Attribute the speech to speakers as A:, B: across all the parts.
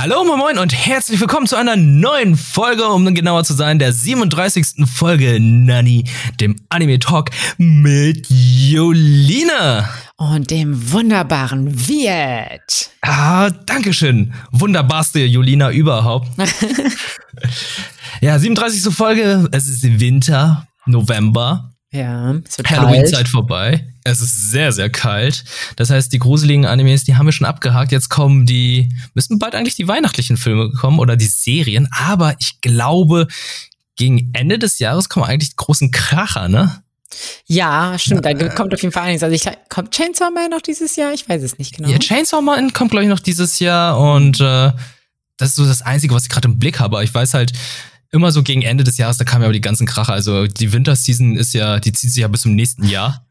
A: Hallo, moin moin und herzlich willkommen zu einer neuen Folge, um genauer zu sein, der 37. Folge Nani, dem Anime Talk mit Jolina.
B: Und dem wunderbaren Wirt.
A: Ah, Dankeschön. Wunderbarste Jolina überhaupt. ja, 37. Folge, es ist Winter, November.
B: Ja, es wird
A: Halloween-Zeit vorbei. Es ist sehr, sehr kalt. Das heißt, die gruseligen Animes, die haben wir schon abgehakt. Jetzt kommen die, müssen bald eigentlich die weihnachtlichen Filme kommen oder die Serien. Aber ich glaube, gegen Ende des Jahres kommen eigentlich die großen Kracher, ne?
B: Ja, stimmt. Da kommt auf jeden Fall einiges. Also ich, kommt Chainsaw Man noch dieses Jahr? Ich weiß es nicht genau.
A: Ja, Chainsaw Man kommt, glaube ich, noch dieses Jahr. Und äh, das ist so das Einzige, was ich gerade im Blick habe. Ich weiß halt, immer so gegen Ende des Jahres, da kamen ja aber die ganzen Kracher. Also die Winterseason ist ja, die zieht sich ja bis zum nächsten Jahr.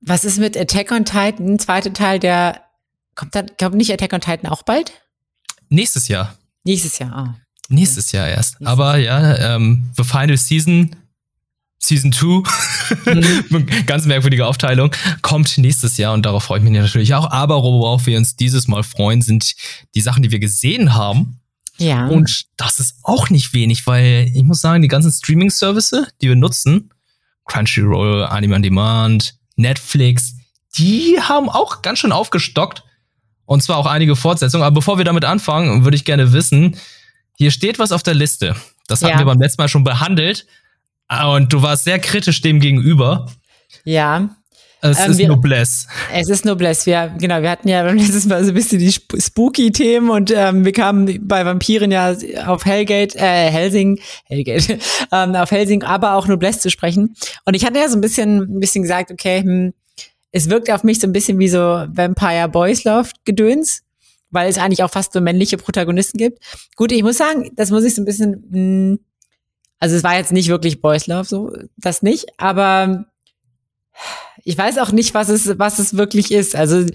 B: Was ist mit Attack on Titan, zweite Teil der, kommt da, kommt nicht Attack on Titan auch bald?
A: Nächstes Jahr.
B: Nächstes Jahr, ah.
A: Nächstes Jahr erst. Nächstes Aber ja, ähm, The Final Season, Season 2, mhm. ganz merkwürdige Aufteilung, kommt nächstes Jahr und darauf freue ich mich natürlich auch. Aber worauf wir uns dieses Mal freuen, sind die Sachen, die wir gesehen haben.
B: Ja.
A: Und das ist auch nicht wenig, weil ich muss sagen, die ganzen Streaming-Services, die wir nutzen, Crunchyroll, Anime on Demand, Netflix, die haben auch ganz schön aufgestockt. Und zwar auch einige Fortsetzungen. Aber bevor wir damit anfangen, würde ich gerne wissen, hier steht was auf der Liste. Das hatten ja. wir beim letzten Mal schon behandelt. Und du warst sehr kritisch dem gegenüber.
B: Ja.
A: Es ähm, ist wir, Noblesse.
B: Es ist Noblesse. Wir, genau, wir hatten ja beim letzten Mal so ein bisschen die Spooky-Themen und ähm, wir kamen bei Vampiren ja auf Hellgate, äh, Helsing, Hellgate, ähm, auf Helsing, aber auch Noblesse zu sprechen. Und ich hatte ja so ein bisschen, ein bisschen gesagt, okay, hm, es wirkt auf mich so ein bisschen wie so Vampire Boys Love Gedöns, weil es eigentlich auch fast so männliche Protagonisten gibt. Gut, ich muss sagen, das muss ich so ein bisschen, mh, hm, also es war jetzt nicht wirklich Boys Love, so, das nicht, aber ich weiß auch nicht, was es, was es wirklich ist. Also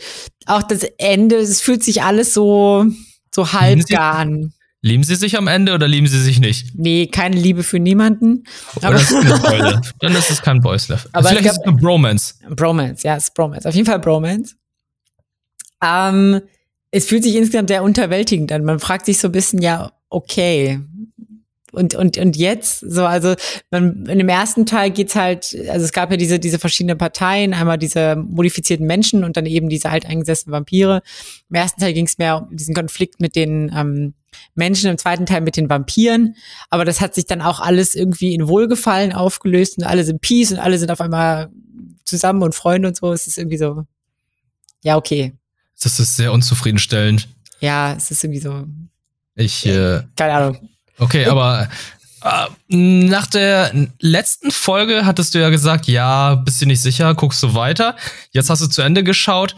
B: auch das Ende, es fühlt sich alles so, so halb gar an.
A: Lieben Sie sich am Ende oder lieben Sie sich nicht?
B: Nee, keine Liebe für niemanden.
A: Oder ist es Dann ist es kein Boys Love. Aber Vielleicht gab, ist es eine Bromance.
B: Bromance, ja, es ist Bromance. Auf jeden Fall Bromance. Ähm, es fühlt sich insgesamt sehr unterwältigend an. Man fragt sich so ein bisschen, ja, okay, und, und, und jetzt, so, also man, in dem ersten Teil geht's halt, also es gab ja diese, diese verschiedenen Parteien, einmal diese modifizierten Menschen und dann eben diese alteingesessenen Vampire. Im ersten Teil ging's mehr um diesen Konflikt mit den ähm, Menschen, im zweiten Teil mit den Vampiren. Aber das hat sich dann auch alles irgendwie in Wohlgefallen aufgelöst und alle sind Peace und alle sind auf einmal zusammen und Freunde und so. Es ist irgendwie so, ja, okay.
A: Das ist sehr unzufriedenstellend.
B: Ja, es ist irgendwie so.
A: Ich, äh,
B: keine Ahnung.
A: Okay, aber äh, nach der letzten Folge hattest du ja gesagt, ja, bist du nicht sicher, guckst du weiter. Jetzt hast du zu Ende geschaut.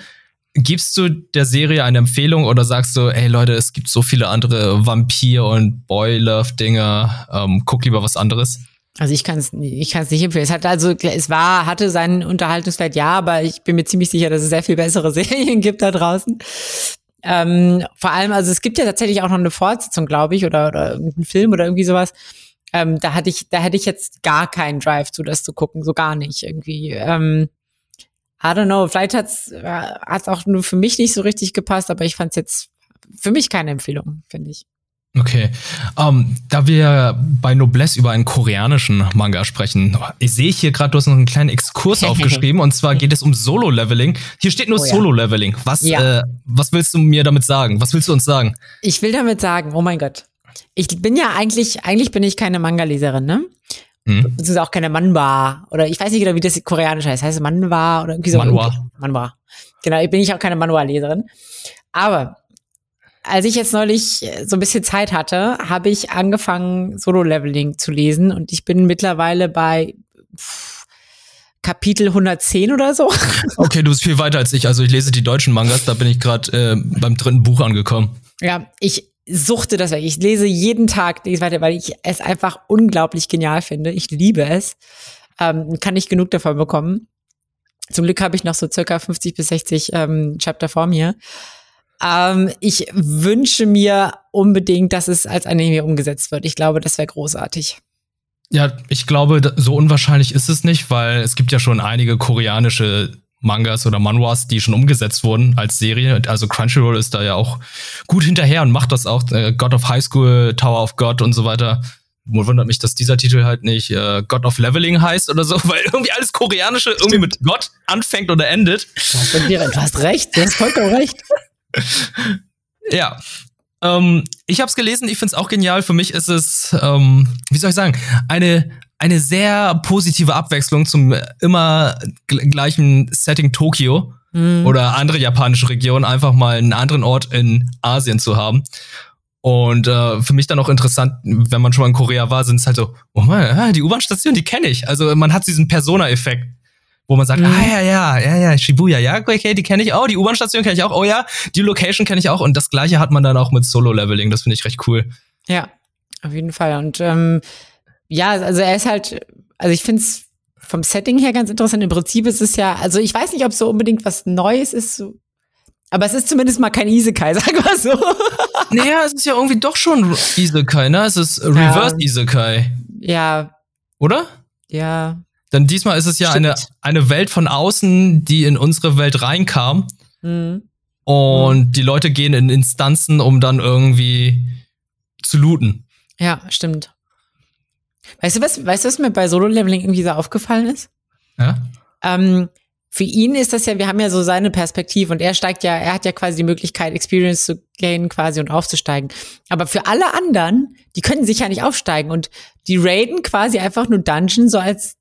A: Gibst du der Serie eine Empfehlung oder sagst du, ey Leute, es gibt so viele andere Vampir- und Boy-Love-Dinger, ähm, guck lieber was anderes?
B: Also ich kann es ich kann's nicht empfehlen. Es hat also es war hatte seinen Unterhaltungswert ja, aber ich bin mir ziemlich sicher, dass es sehr viel bessere Serien gibt da draußen. Ähm, vor allem, also es gibt ja tatsächlich auch noch eine Fortsetzung, glaube ich, oder, oder irgendeinen Film oder irgendwie sowas. Ähm, da hatte ich, da hätte ich jetzt gar keinen Drive zu, das zu gucken, so gar nicht irgendwie. Ähm, I don't know, vielleicht hat's äh, hat's auch nur für mich nicht so richtig gepasst, aber ich fand es jetzt für mich keine Empfehlung, finde ich.
A: Okay. Um, ähm, da wir bei Noblesse über einen koreanischen Manga sprechen, ich sehe hier gerade, du hast noch einen kleinen Exkurs aufgeschrieben und zwar geht es um Solo-Leveling. Hier steht nur oh, Solo-Leveling. Was, ja. äh, was willst du mir damit sagen? Was willst du uns sagen?
B: Ich will damit sagen, oh mein Gott. Ich bin ja eigentlich, eigentlich bin ich keine Manga-Leserin, ne? Hm. ist auch keine Manhwa oder ich weiß nicht genau, wie das koreanisch heißt. Heißt es Manhwa oder irgendwie so?
A: Manhwa.
B: Manhwa. Genau, ich bin ich auch keine Manhwa-Leserin. Aber als ich jetzt neulich äh, so ein bisschen Zeit hatte, habe ich angefangen, Solo-Leveling zu lesen und ich bin mittlerweile bei pff, Kapitel 110 oder so.
A: Okay, du bist viel weiter als ich. Also ich lese die deutschen Mangas, da bin ich gerade äh, beim dritten Buch angekommen.
B: Ja, ich suchte das weg. Ich lese jeden Tag lese weiter, weil ich es einfach unglaublich genial finde. Ich liebe es. Ähm, kann nicht genug davon bekommen. Zum Glück habe ich noch so circa 50 bis 60 ähm, Chapter vor mir. Ähm, ich wünsche mir unbedingt, dass es als Anime umgesetzt wird. Ich glaube, das wäre großartig.
A: Ja, ich glaube, so unwahrscheinlich ist es nicht, weil es gibt ja schon einige koreanische Mangas oder Manhwas, die schon umgesetzt wurden als Serie. Also Crunchyroll ist da ja auch gut hinterher und macht das auch. Äh, God of High School, Tower of God und so weiter. Wundert mich, dass dieser Titel halt nicht äh, God of Leveling heißt oder so, weil irgendwie alles Koreanische irgendwie mit Gott anfängt oder endet.
B: Du hast, du hast recht, du hast vollkommen recht.
A: ja. Ähm, ich habe es gelesen, ich finde es auch genial. Für mich ist es, ähm, wie soll ich sagen, eine eine sehr positive Abwechslung zum immer gleichen Setting Tokio mhm. oder andere japanische Regionen, einfach mal einen anderen Ort in Asien zu haben. Und äh, für mich dann auch interessant, wenn man schon mal in Korea war, sind es halt so, oh man, die U-Bahn-Station, die kenne ich. Also man hat diesen Persona-Effekt, wo man sagt, mhm. ah ja, ja, ja, ja, Shibuya, ja, okay, die kenne ich auch, die U-Bahn-Station kenne ich auch, oh ja, die Location kenne ich auch. Und das gleiche hat man dann auch mit Solo-Leveling, das finde ich recht cool.
B: Ja, auf jeden Fall. Und ähm, ja, also er ist halt, also ich finde es vom Setting her ganz interessant. Im Prinzip ist es ja, also ich weiß nicht, ob es so unbedingt was Neues ist, so, aber es ist zumindest mal kein Isekai, sag mal so.
A: Naja, es ist ja irgendwie doch schon Isekai, ne? Es ist Reverse ja. Isekai.
B: Ja.
A: Oder?
B: Ja.
A: Denn diesmal ist es ja eine, eine Welt von außen, die in unsere Welt reinkam. Mhm. Und mhm. die Leute gehen in Instanzen, um dann irgendwie zu looten.
B: Ja, stimmt. Weißt du, was, weißt du, was mir bei Solo-Leveling irgendwie so aufgefallen ist?
A: Ja.
B: Ähm, für ihn ist das ja, wir haben ja so seine Perspektive und er steigt ja, er hat ja quasi die Möglichkeit, Experience zu gain quasi und aufzusteigen. Aber für alle anderen, die können sich ja nicht aufsteigen und die raiden quasi einfach nur Dungeon so als,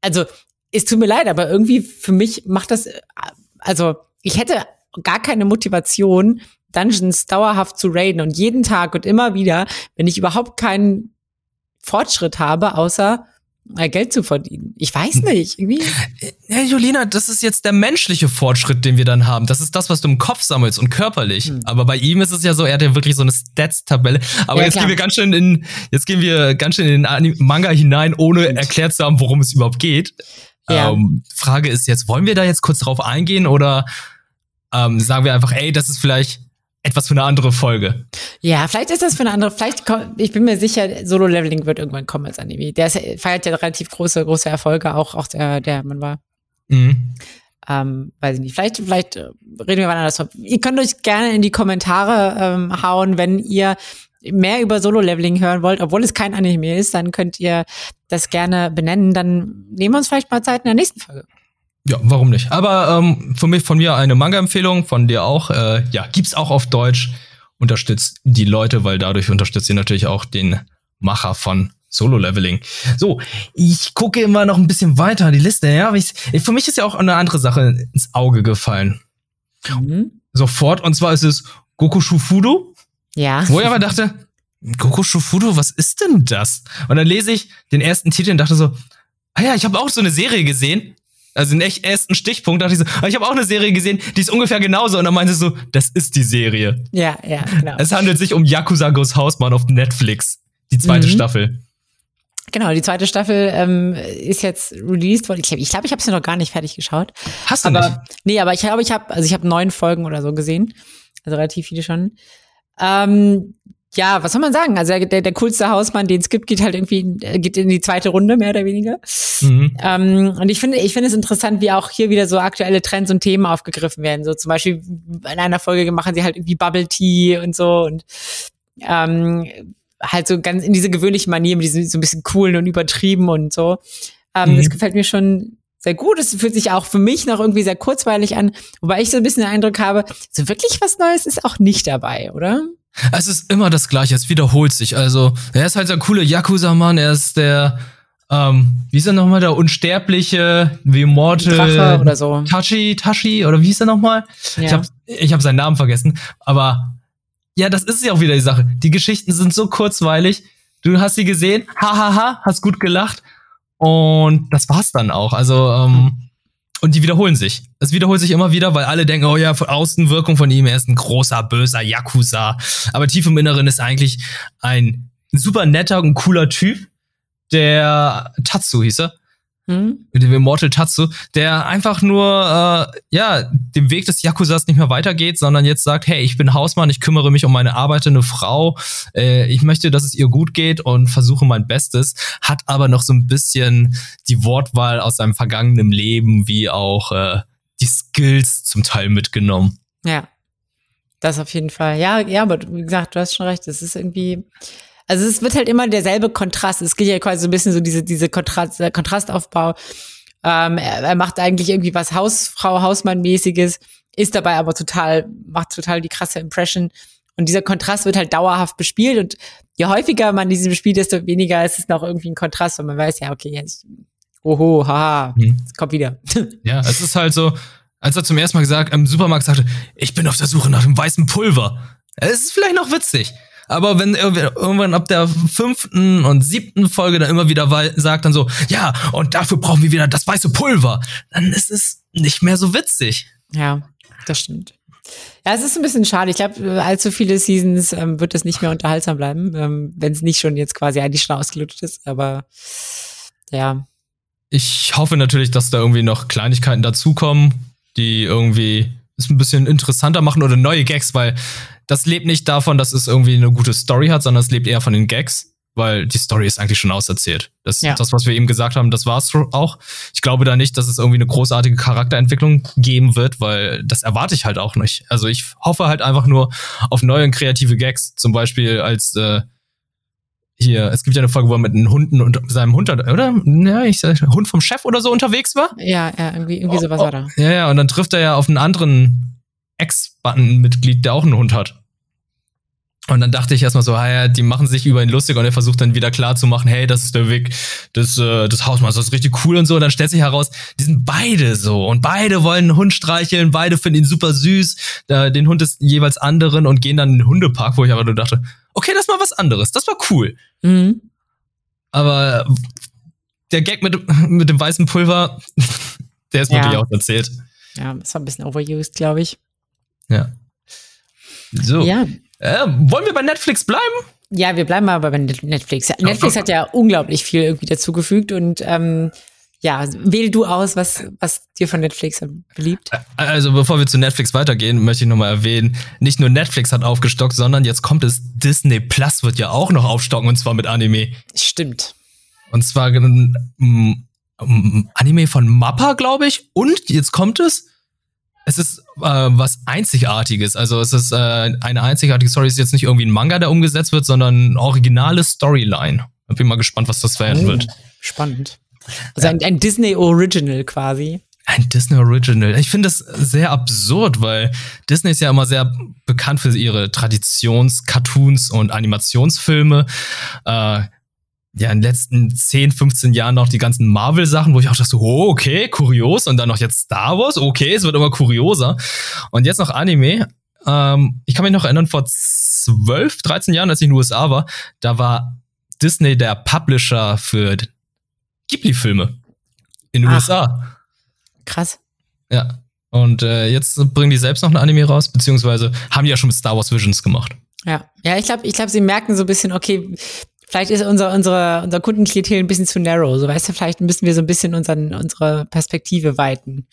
B: also, es tut mir leid, aber irgendwie für mich macht das, also, ich hätte gar keine Motivation, Dungeons dauerhaft zu raiden und jeden Tag und immer wieder, wenn ich überhaupt keinen Fortschritt habe, außer äh, Geld zu verdienen. Ich weiß hm. nicht, irgendwie.
A: Ja, Julina, das ist jetzt der menschliche Fortschritt, den wir dann haben. Das ist das, was du im Kopf sammelst und körperlich. Hm. Aber bei ihm ist es ja so, er hat ja wirklich so eine Stats-Tabelle. Aber ja, jetzt klar. gehen wir ganz schön in, jetzt gehen wir ganz schön in den Manga hinein, ohne Stimmt. erklärt zu haben, worum es überhaupt geht. Ja. Ähm, Frage ist jetzt, wollen wir da jetzt kurz drauf eingehen oder ähm, sagen wir einfach, ey, das ist vielleicht etwas für eine andere Folge.
B: Ja, vielleicht ist das für eine andere, vielleicht, ich bin mir sicher, Solo-Leveling wird irgendwann kommen als Anime. Der ist, feiert ja relativ große, große Erfolge, auch, auch der, der man war. Mhm. Ähm, weiß ich nicht. Vielleicht, vielleicht äh, reden wir mal anders. Ihr könnt euch gerne in die Kommentare ähm, hauen, wenn ihr mehr über Solo-Leveling hören wollt, obwohl es kein Anime ist, dann könnt ihr das gerne benennen. Dann nehmen wir uns vielleicht mal Zeit in der nächsten Folge.
A: Ja, warum nicht? Aber ähm, von, mir, von mir eine Manga-Empfehlung, von dir auch. Äh, ja, gibt's auch auf Deutsch. Unterstützt die Leute, weil dadurch unterstützt ihr natürlich auch den Macher von Solo-Leveling. So, ich gucke immer noch ein bisschen weiter die Liste. Ja, ich, für mich ist ja auch eine andere Sache ins Auge gefallen. Mhm. Sofort. Und zwar ist es Goku Shufudo.
B: Ja.
A: Wo ich aber dachte, Goku Shufudo, was ist denn das? Und dann lese ich den ersten Titel und dachte so, ah ja, ich habe auch so eine Serie gesehen also den echt ersten Stichpunkt dachte ich so, ah, ich habe auch eine Serie gesehen, die ist ungefähr genauso. Und dann meinte sie so, das ist die Serie.
B: Ja, ja, genau.
A: Es handelt sich um Yakuza Goes Hausmann auf Netflix. Die zweite mhm. Staffel.
B: Genau, die zweite Staffel ähm, ist jetzt released worden. Ich glaube, ich, glaub, ich habe sie noch gar nicht fertig geschaut.
A: Hast du
B: aber,
A: nicht?
B: Nee, aber ich glaube, ich habe, also ich habe neun Folgen oder so gesehen. Also relativ viele schon. Ähm, ja, was soll man sagen? Also der, der coolste Hausmann, den es gibt, geht halt irgendwie geht in die zweite Runde mehr oder weniger. Mhm. Ähm, und ich finde, ich finde es interessant, wie auch hier wieder so aktuelle Trends und Themen aufgegriffen werden. So zum Beispiel in einer Folge machen sie halt irgendwie Bubble Tea und so und ähm, halt so ganz in diese gewöhnliche Manier, mit diesem so ein bisschen coolen und übertrieben und so. Ähm, mhm. Das gefällt mir schon sehr gut. Es fühlt sich auch für mich noch irgendwie sehr kurzweilig an, wobei ich so ein bisschen den Eindruck habe, so wirklich was Neues ist auch nicht dabei, oder?
A: Es ist immer das Gleiche, es wiederholt sich. Also, er ist halt der coole Yakuza-Mann, er ist der, ähm, wie ist er nochmal, der unsterbliche, wie Immortal
B: Drache oder so.
A: Tachi, Tachi, oder wie ist er nochmal? Ja. Ich habe ich hab seinen Namen vergessen, aber ja, das ist ja auch wieder die Sache. Die Geschichten sind so kurzweilig. Du hast sie gesehen, hahaha, hast gut gelacht und das war's dann auch. Also, ähm, und die wiederholen sich. Es wiederholt sich immer wieder, weil alle denken, oh ja, von Außenwirkung von ihm, er ist ein großer, böser Yakuza. Aber tief im Inneren ist eigentlich ein super netter und cooler Typ, der Tatsu hieß er mhm. mit dem Immortal Tatsu, der einfach nur äh, ja dem Weg des Yakuzas nicht mehr weitergeht, sondern jetzt sagt, hey, ich bin Hausmann, ich kümmere mich um meine arbeitende Frau, äh, ich möchte, dass es ihr gut geht und versuche mein Bestes, hat aber noch so ein bisschen die Wortwahl aus seinem vergangenen Leben, wie auch äh, die Skills zum Teil mitgenommen.
B: Ja. Das auf jeden Fall. Ja, ja, aber wie gesagt, du hast schon recht. Es ist irgendwie, also es wird halt immer derselbe Kontrast. Es geht ja quasi so ein bisschen so diese, diese Kontrast, Kontrastaufbau. Ähm, er, er macht eigentlich irgendwie was Hausfrau, Hausmann-mäßiges, ist dabei aber total, macht total die krasse Impression. Und dieser Kontrast wird halt dauerhaft bespielt. Und je häufiger man diesen spielt, desto weniger ist es noch irgendwie ein Kontrast, weil man weiß, ja, okay, jetzt, oho, haha, hm. es kommt wieder.
A: Ja, es ist halt so, als er zum ersten Mal gesagt, im Supermarkt sagte, ich bin auf der Suche nach dem weißen Pulver. Es ist vielleicht noch witzig. Aber wenn irgendwann ab der fünften und siebten Folge dann immer wieder sagt dann so, ja, und dafür brauchen wir wieder das weiße Pulver, dann ist es nicht mehr so witzig.
B: Ja, das stimmt. Ja, es ist ein bisschen schade. Ich glaube, allzu viele Seasons ähm, wird es nicht mehr unterhaltsam bleiben, ähm, wenn es nicht schon jetzt quasi eigentlich schon ausgelutscht ist. Aber ja.
A: Ich hoffe natürlich, dass da irgendwie noch Kleinigkeiten dazukommen, die irgendwie es ein bisschen interessanter machen oder neue Gags, weil das lebt nicht davon, dass es irgendwie eine gute Story hat, sondern es lebt eher von den Gags, weil die Story ist eigentlich schon auserzählt. Das, ja. das was wir eben gesagt haben, das war's auch. Ich glaube da nicht, dass es irgendwie eine großartige Charakterentwicklung geben wird, weil das erwarte ich halt auch nicht. Also ich hoffe halt einfach nur auf neue und kreative Gags, zum Beispiel als äh, hier, es gibt ja eine Folge, wo er mit einem Hunden und seinem Hund, oder? Ja, ich sag, Hund vom Chef oder so unterwegs war.
B: Ja, ja, irgendwie, irgendwie sowas
A: oh,
B: war da.
A: Ja, ja, und dann trifft er ja auf einen anderen Ex-Button-Mitglied, der auch einen Hund hat. Und dann dachte ich erstmal so, ja, die machen sich über ihn lustig und er versucht dann wieder klar zu machen, hey, das ist der Weg des, äh, des Hausmanns, das ist richtig cool und so. Und dann stellt sich heraus, die sind beide so und beide wollen einen Hund streicheln, beide finden ihn super süß, äh, den Hund ist jeweils anderen und gehen dann in den Hundepark, wo ich aber nur dachte, okay, das ist mal was anderes, das war cool. Mhm. Aber der Gag mit, mit dem weißen Pulver, der ist ja. wirklich auch erzählt.
B: Ja, das war ein bisschen overused, glaube ich.
A: Ja. So. Ja. Äh, wollen wir bei Netflix bleiben?
B: Ja, wir bleiben mal bei Netflix. Netflix hat ja unglaublich viel irgendwie dazugefügt und ähm, ja, wähl du aus, was, was dir von Netflix beliebt.
A: Also bevor wir zu Netflix weitergehen, möchte ich nochmal erwähnen, nicht nur Netflix hat aufgestockt, sondern jetzt kommt es, Disney Plus wird ja auch noch aufstocken und zwar mit Anime.
B: Stimmt.
A: Und zwar um, um, Anime von Mappa, glaube ich. Und jetzt kommt es, es ist äh, was Einzigartiges. Also es ist äh, eine einzigartige Story. Es ist jetzt nicht irgendwie ein Manga, der umgesetzt wird, sondern eine originale Storyline. Ich bin mal gespannt, was das werden oh, wird.
B: Spannend. Also ein, ein Disney Original quasi.
A: Ein Disney Original. Ich finde das sehr absurd, weil Disney ist ja immer sehr bekannt für ihre Traditions-Cartoons und Animationsfilme. Äh, ja, in den letzten 10, 15 Jahren noch die ganzen Marvel-Sachen, wo ich auch dachte, oh, okay, kurios. Und dann noch jetzt Star Wars, okay, es wird immer kurioser. Und jetzt noch Anime. Ähm, ich kann mich noch erinnern, vor 12, 13 Jahren, als ich in den USA war, da war Disney der Publisher für Ghibli-Filme in den Ach, USA.
B: Krass.
A: Ja. Und äh, jetzt bringen die selbst noch ein Anime raus, beziehungsweise haben die ja schon mit Star Wars Visions gemacht.
B: Ja, ja, ich glaube, ich glaube, sie merken so ein bisschen, okay, vielleicht ist unser, unsere, unser Kundenklientel ein bisschen zu narrow. So weißt du, vielleicht müssen wir so ein bisschen unseren, unsere Perspektive weiten.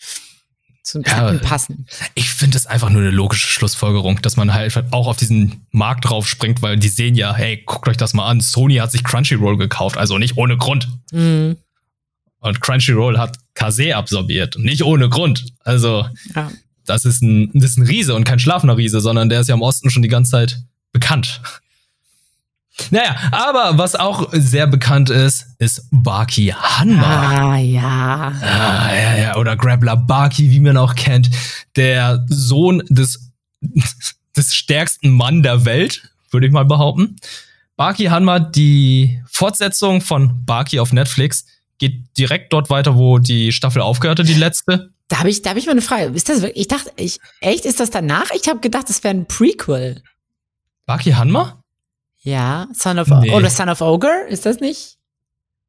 B: Zum ja, passen.
A: Ich finde es einfach nur eine logische Schlussfolgerung, dass man halt auch auf diesen Markt drauf springt, weil die sehen ja, hey, guckt euch das mal an, Sony hat sich Crunchyroll gekauft, also nicht ohne Grund. Mhm. Und Crunchyroll hat Kase absorbiert. Nicht ohne Grund. Also, ja. das, ist ein, das ist ein Riese und kein schlafender Riese, sondern der ist ja im Osten schon die ganze Zeit bekannt. Naja, aber was auch sehr bekannt ist, ist Baki Hanma.
B: Ah, ja.
A: Ah, ja, ja. Oder Grappler Baki, wie man auch kennt. Der Sohn des, des stärksten Mann der Welt, würde ich mal behaupten. Baki Hanma, die Fortsetzung von Baki auf Netflix, geht direkt dort weiter, wo die Staffel aufgehörte, die letzte.
B: Da habe ich, da hab ich mal eine Frage. Ist das wirklich, ich dachte, ich, echt, ist das danach? Ich habe gedacht, das wäre ein Prequel.
A: Baki Hanma?
B: Ja, Son of, nee. oder Son of Ogre, ist das nicht?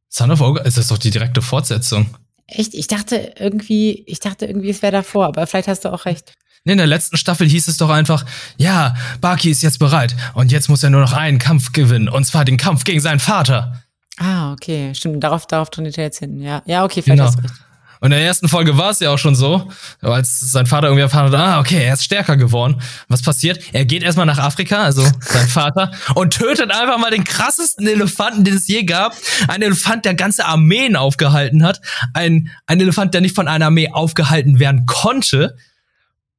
A: Son of Ogre, ist das doch die direkte Fortsetzung.
B: Echt? Ich dachte irgendwie, ich dachte irgendwie, es wäre davor, aber vielleicht hast du auch recht.
A: Nee, in der letzten Staffel hieß es doch einfach, ja, Baki ist jetzt bereit und jetzt muss er nur noch einen Kampf gewinnen, und zwar den Kampf gegen seinen Vater.
B: Ah, okay. Stimmt, darauf, darauf trainiert er jetzt hin. Ja, ja okay, vielleicht genau. hast recht.
A: Und in der ersten Folge war es ja auch schon so, als sein Vater irgendwie erfahren hat, ah, okay, er ist stärker geworden. Was passiert? Er geht erstmal nach Afrika, also sein Vater, und tötet einfach mal den krassesten Elefanten, den es je gab. Ein Elefant, der ganze Armeen aufgehalten hat. Ein, ein Elefant, der nicht von einer Armee aufgehalten werden konnte.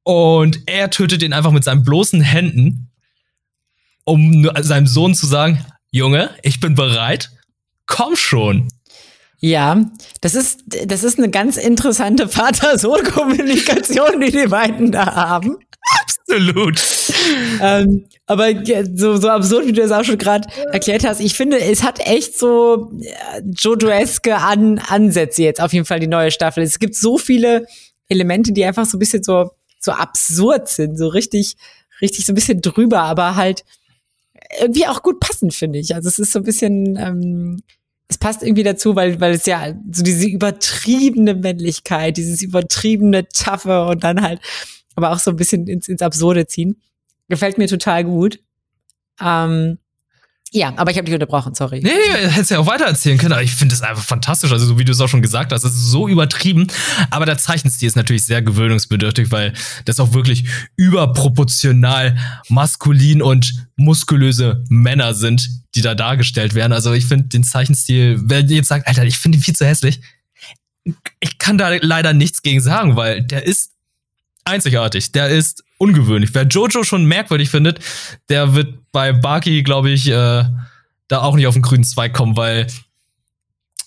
A: Und er tötet ihn einfach mit seinen bloßen Händen, um seinem Sohn zu sagen, Junge, ich bin bereit. Komm schon.
B: Ja, das ist, das ist eine ganz interessante Vater-Sohn-Kommunikation, die die beiden da haben.
A: Absolut.
B: ähm, aber so, so absurd, wie du das auch schon gerade erklärt hast, ich finde, es hat echt so äh, Jojo-eske An Ansätze jetzt auf jeden Fall die neue Staffel. Es gibt so viele Elemente, die einfach so ein bisschen so, so absurd sind, so richtig, richtig so ein bisschen drüber, aber halt irgendwie auch gut passend, finde ich. Also es ist so ein bisschen, ähm, es passt irgendwie dazu, weil, weil es ja so diese übertriebene Männlichkeit, dieses übertriebene Taffe und dann halt aber auch so ein bisschen ins, ins Absurde ziehen. Gefällt mir total gut. Ähm, ja, aber ich habe dich unterbrochen, sorry.
A: Nee, hättest ja auch weiter erzählen können. Aber ich finde es einfach fantastisch. Also, so wie du es auch schon gesagt hast, es ist so übertrieben. Aber der Zeichenstil ist natürlich sehr gewöhnungsbedürftig, weil das auch wirklich überproportional maskulin und muskulöse Männer sind, die da dargestellt werden. Also, ich finde den Zeichenstil, wenn ihr jetzt sagt, Alter, ich finde ihn viel zu hässlich, ich kann da leider nichts gegen sagen, weil der ist einzigartig. Der ist ungewöhnlich. Wer Jojo schon merkwürdig findet, der wird bei Baki, glaube ich, äh, da auch nicht auf den grünen Zweig kommen, weil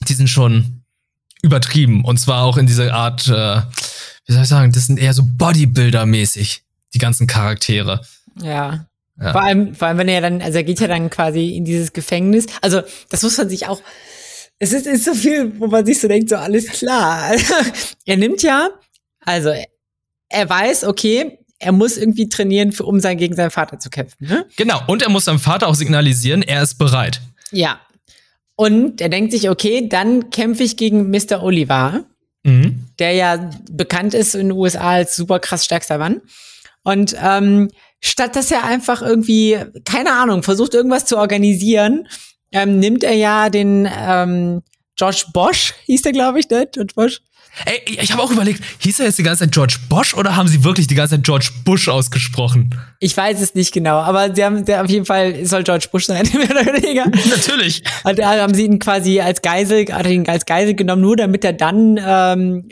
A: die sind schon übertrieben. Und zwar auch in dieser Art, äh, wie soll ich sagen, das sind eher so Bodybuilder-mäßig, die ganzen Charaktere.
B: Ja. ja. Vor allem, vor allem, wenn er dann, also er geht ja dann quasi in dieses Gefängnis. Also, das muss man sich auch, es ist, ist so viel, wo man sich so denkt, so alles klar. er nimmt ja, also er weiß, okay, er muss irgendwie trainieren, für, um sein, gegen seinen Vater zu kämpfen. Ne?
A: Genau, und er muss seinem Vater auch signalisieren, er ist bereit.
B: Ja. Und er denkt sich, okay, dann kämpfe ich gegen Mr. Oliver, mhm. der ja bekannt ist in den USA als super krass stärkster Mann. Und ähm, statt dass er einfach irgendwie, keine Ahnung, versucht irgendwas zu organisieren, ähm, nimmt er ja den ähm, George Bosch, hieß der, glaube ich, ne? George Bosch.
A: Ey, ich habe auch überlegt, hieß er jetzt die ganze Zeit George Bosch oder haben sie wirklich die ganze Zeit George Bush ausgesprochen?
B: Ich weiß es nicht genau, aber sie haben der auf jeden Fall soll George Bush sein, mehr oder weniger.
A: Natürlich.
B: Und da haben sie ihn quasi als Geisel, hat ihn als Geisel genommen, nur damit er dann ähm,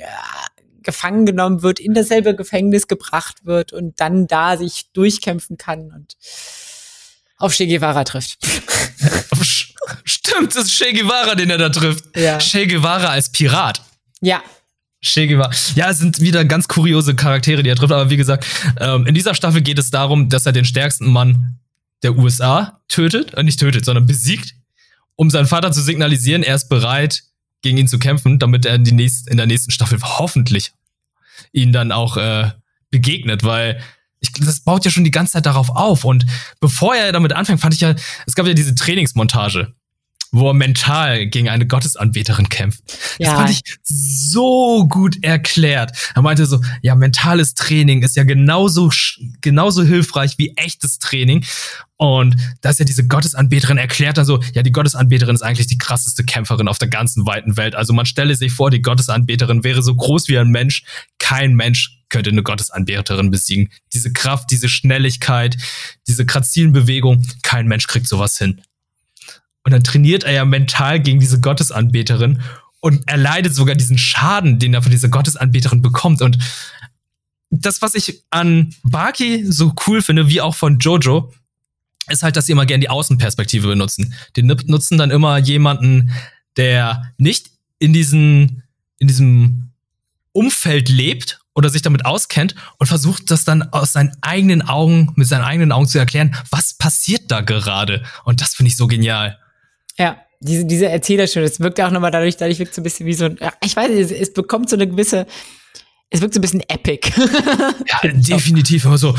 B: gefangen genommen wird, in dasselbe Gefängnis gebracht wird und dann da sich durchkämpfen kann und auf Che Guevara trifft.
A: Stimmt, das ist Che Guevara, den er da trifft. Ja. Che Guevara als Pirat.
B: Ja,
A: Che Guevara. Ja, es sind wieder ganz kuriose Charaktere, die er trifft. Aber wie gesagt, ähm, in dieser Staffel geht es darum, dass er den stärksten Mann der USA tötet, äh, nicht tötet, sondern besiegt, um seinen Vater zu signalisieren, er ist bereit, gegen ihn zu kämpfen, damit er in, die nächst, in der nächsten Staffel hoffentlich ihn dann auch äh, begegnet, weil ich, das baut ja schon die ganze Zeit darauf auf. Und bevor er damit anfängt, fand ich ja, es gab ja diese Trainingsmontage wo er mental gegen eine Gottesanbeterin kämpft. Ja. Das fand ich so gut erklärt. Er meinte so, ja, mentales Training ist ja genauso, genauso hilfreich wie echtes Training. Und da ist ja diese Gottesanbeterin erklärt dann so, ja, die Gottesanbeterin ist eigentlich die krasseste Kämpferin auf der ganzen weiten Welt. Also man stelle sich vor, die Gottesanbeterin wäre so groß wie ein Mensch. Kein Mensch könnte eine Gottesanbeterin besiegen. Diese Kraft, diese Schnelligkeit, diese grazilen Bewegungen, kein Mensch kriegt sowas hin. Und dann trainiert er ja mental gegen diese Gottesanbeterin und erleidet sogar diesen Schaden, den er von dieser Gottesanbeterin bekommt. Und das, was ich an Baki so cool finde, wie auch von Jojo, ist halt, dass sie immer gerne die Außenperspektive benutzen. Die nutzen dann immer jemanden, der nicht in diesen, in diesem Umfeld lebt oder sich damit auskennt und versucht das dann aus seinen eigenen Augen, mit seinen eigenen Augen zu erklären, was passiert da gerade. Und das finde ich so genial.
B: Ja, diese, diese Erzählerstimme, das wirkt auch nochmal dadurch, dadurch wirkt so ein bisschen wie so ein, ich weiß nicht, es, es bekommt so eine gewisse, es wirkt so ein bisschen epic.
A: ja, definitiv, aber so,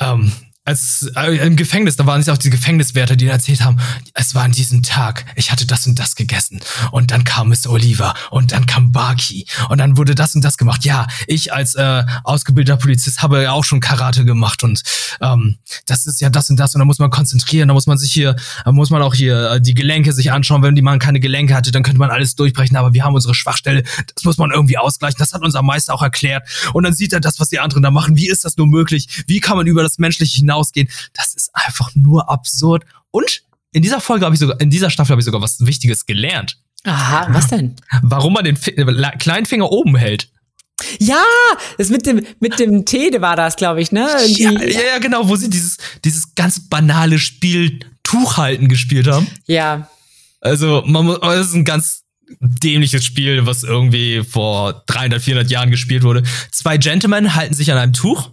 A: ähm, als äh, im Gefängnis, da waren es auch die Gefängniswärter, die erzählt haben, es war an diesem Tag, ich hatte das und das gegessen. Und dann kam Mr. Oliver und dann kam Barky. Und dann wurde das und das gemacht. Ja, ich als äh, ausgebildeter Polizist habe ja auch schon Karate gemacht und ähm, das ist ja das und das. Und da muss man konzentrieren, da muss man sich hier, da muss man auch hier äh, die Gelenke sich anschauen, wenn die man keine Gelenke hatte, dann könnte man alles durchbrechen, aber wir haben unsere Schwachstelle, das muss man irgendwie ausgleichen, das hat unser Meister auch erklärt. Und dann sieht er das, was die anderen da machen, wie ist das nur möglich, wie kann man über das Menschliche hinaus hinausgehen. Das ist einfach nur absurd. Und in dieser Folge habe ich sogar, in dieser Staffel habe ich sogar was Wichtiges gelernt.
B: Aha, was denn?
A: Warum man den äh, kleinen Finger oben hält.
B: Ja, das mit dem mit dem Tee war das, glaube ich, ne?
A: Ja, ja, ja, genau, wo sie dieses dieses ganz banale Spiel Tuchhalten gespielt haben.
B: Ja.
A: Also, man muss, das ist ein ganz dämliches Spiel, was irgendwie vor 300, 400 Jahren gespielt wurde. Zwei Gentlemen halten sich an einem Tuch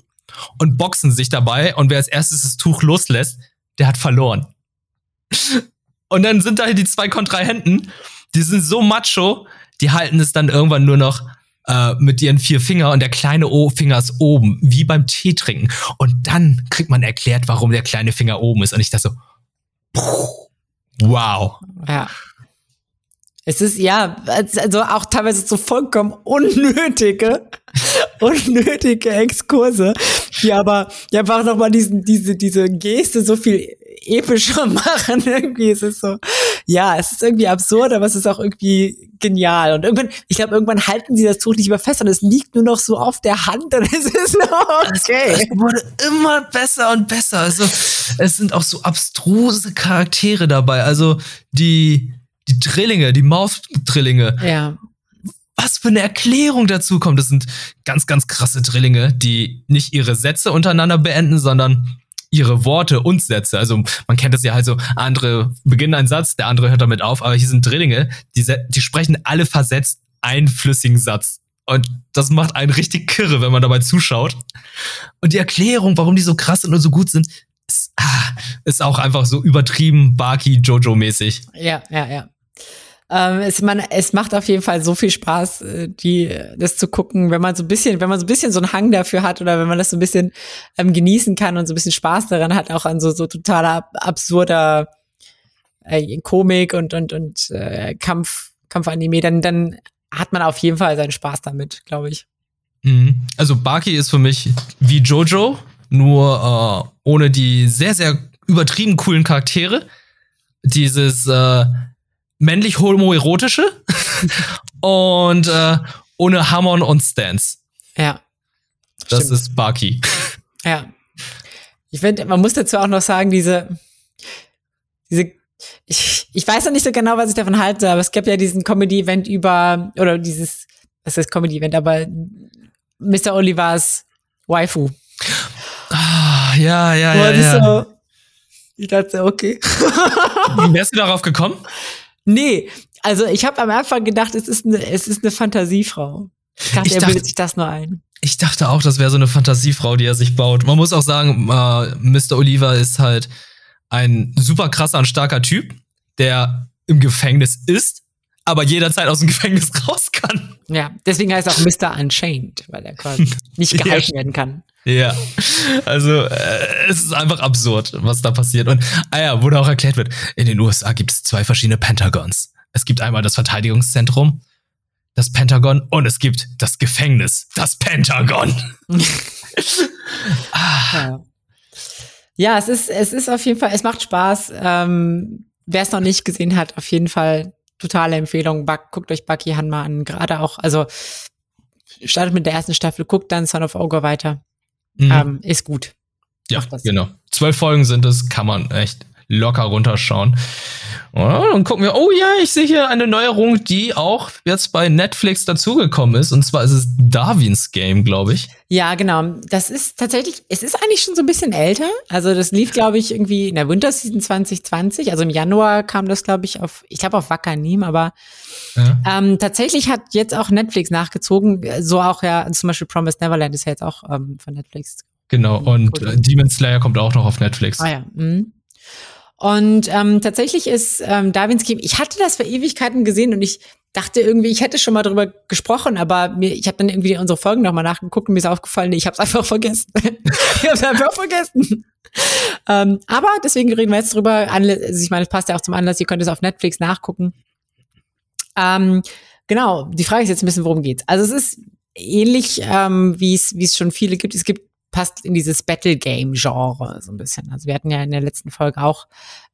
A: und boxen sich dabei und wer als erstes das Tuch loslässt, der hat verloren. Und dann sind da die zwei Kontrahenten, die sind so macho, die halten es dann irgendwann nur noch äh, mit ihren vier Finger und der kleine o Finger ist oben, wie beim Tee trinken. Und dann kriegt man erklärt, warum der kleine Finger oben ist. Und ich dachte so, wow.
B: Ja. Es ist ja, also auch teilweise so vollkommen unnötige, unnötige Exkurse, die aber die einfach nochmal diesen, diese, diese Geste so viel epischer machen. Irgendwie ist es so, ja, es ist irgendwie absurd, aber es ist auch irgendwie genial. Und irgendwann, ich glaube, irgendwann halten sie das Tuch nicht mehr fest und es liegt nur noch so auf der Hand und es ist noch okay.
A: Es wurde immer besser und besser. Also, es sind auch so abstruse Charaktere dabei. Also, die, die Drillinge, die Mouth-Drillinge.
B: Ja.
A: Was für eine Erklärung dazu kommt. Das sind ganz, ganz krasse Drillinge, die nicht ihre Sätze untereinander beenden, sondern ihre Worte und Sätze. Also man kennt das ja halt so, andere beginnen einen Satz, der andere hört damit auf, aber hier sind Drillinge, die, die sprechen alle versetzt einen flüssigen Satz. Und das macht einen richtig kirre, wenn man dabei zuschaut. Und die Erklärung, warum die so krass sind und so gut sind, ist, ah, ist auch einfach so übertrieben Barky Jojo-mäßig.
B: Ja, ja, ja. Ähm, es, man, es macht auf jeden Fall so viel Spaß, äh, die, das zu gucken, wenn man so ein bisschen, wenn man so ein bisschen so einen Hang dafür hat oder wenn man das so ein bisschen ähm, genießen kann und so ein bisschen Spaß daran hat, auch an so, so totaler absurder äh, Komik und, und, und äh, Kampf, Kampfanime, dann, dann hat man auf jeden Fall seinen Spaß damit, glaube ich.
A: Mhm. Also Baki ist für mich wie Jojo, nur äh, ohne die sehr, sehr übertrieben coolen Charaktere. Dieses äh, männlich homoerotische und äh, ohne Hammond und Stance.
B: Ja.
A: Das stimmt. ist Baki.
B: Ja. Ich finde, man muss dazu auch noch sagen, diese, diese, ich, ich weiß noch nicht so genau, was ich davon halte, aber es gab ja diesen Comedy-Event über, oder dieses, was ist Comedy-Event, aber Mr. Olivers Waifu.
A: Ah, ja, ja, ja. ja. So,
B: ich dachte, okay.
A: Wie wärst du darauf gekommen?
B: Nee, also ich habe am Anfang gedacht, es ist eine, es ist eine Fantasiefrau. Ich dachte, ich er bildet sich das nur ein.
A: Ich dachte auch, das wäre so eine Fantasiefrau, die er sich baut. Man muss auch sagen, äh, Mr. Oliver ist halt ein super krasser und starker Typ, der im Gefängnis ist, aber jederzeit aus dem Gefängnis raus kann.
B: Ja, deswegen heißt er auch Mr. Unchained, weil er quasi nicht gehalten werden kann.
A: Ja, also äh, es ist einfach absurd, was da passiert. Und ah ja, wo da auch erklärt wird, in den USA gibt es zwei verschiedene Pentagons. Es gibt einmal das Verteidigungszentrum, das Pentagon, und es gibt das Gefängnis, das Pentagon.
B: ah. ja. es ist, es ist auf jeden Fall, es macht Spaß. Ähm, Wer es noch nicht gesehen hat, auf jeden Fall totale Empfehlung. Buck, guckt euch Bucky Hanma an. Gerade auch, also startet mit der ersten Staffel, guckt dann Son of Ogre weiter. Mhm. Ähm, ist gut.
A: Ja, genau. Zwölf Folgen sind es, kann man echt locker runterschauen. Ja, dann gucken wir, oh ja, ich sehe hier eine Neuerung, die auch jetzt bei Netflix dazugekommen ist. Und zwar ist es Darwins Game, glaube ich.
B: Ja, genau. Das ist tatsächlich, es ist eigentlich schon so ein bisschen älter. Also das lief, glaube ich, irgendwie in der Winterseason 2020. Also im Januar kam das, glaube ich, auf, ich glaube auf Wakanim, aber ja. ähm, tatsächlich hat jetzt auch Netflix nachgezogen. So auch ja, zum Beispiel Promised Neverland ist ja jetzt auch ähm, von Netflix.
A: Genau, und äh, Demon Slayer kommt auch noch auf Netflix.
B: Ah ja. Mhm. Und ähm, tatsächlich ist ähm, Darwins Game, ich hatte das vor Ewigkeiten gesehen und ich dachte irgendwie, ich hätte schon mal drüber gesprochen, aber mir, ich habe dann irgendwie unsere Folgen nochmal nachgeguckt und mir ist aufgefallen, nee, ich habe es einfach vergessen. ich habe es einfach vergessen. ähm, aber deswegen reden wir jetzt drüber. Also ich meine, es passt ja auch zum Anlass, ihr könnt es auf Netflix nachgucken. Ähm, genau, die Frage ist jetzt ein bisschen, worum geht's. Also es ist ähnlich, ähm, wie es wie es schon viele gibt. Es gibt passt in dieses Battle Game Genre so ein bisschen. Also wir hatten ja in der letzten Folge auch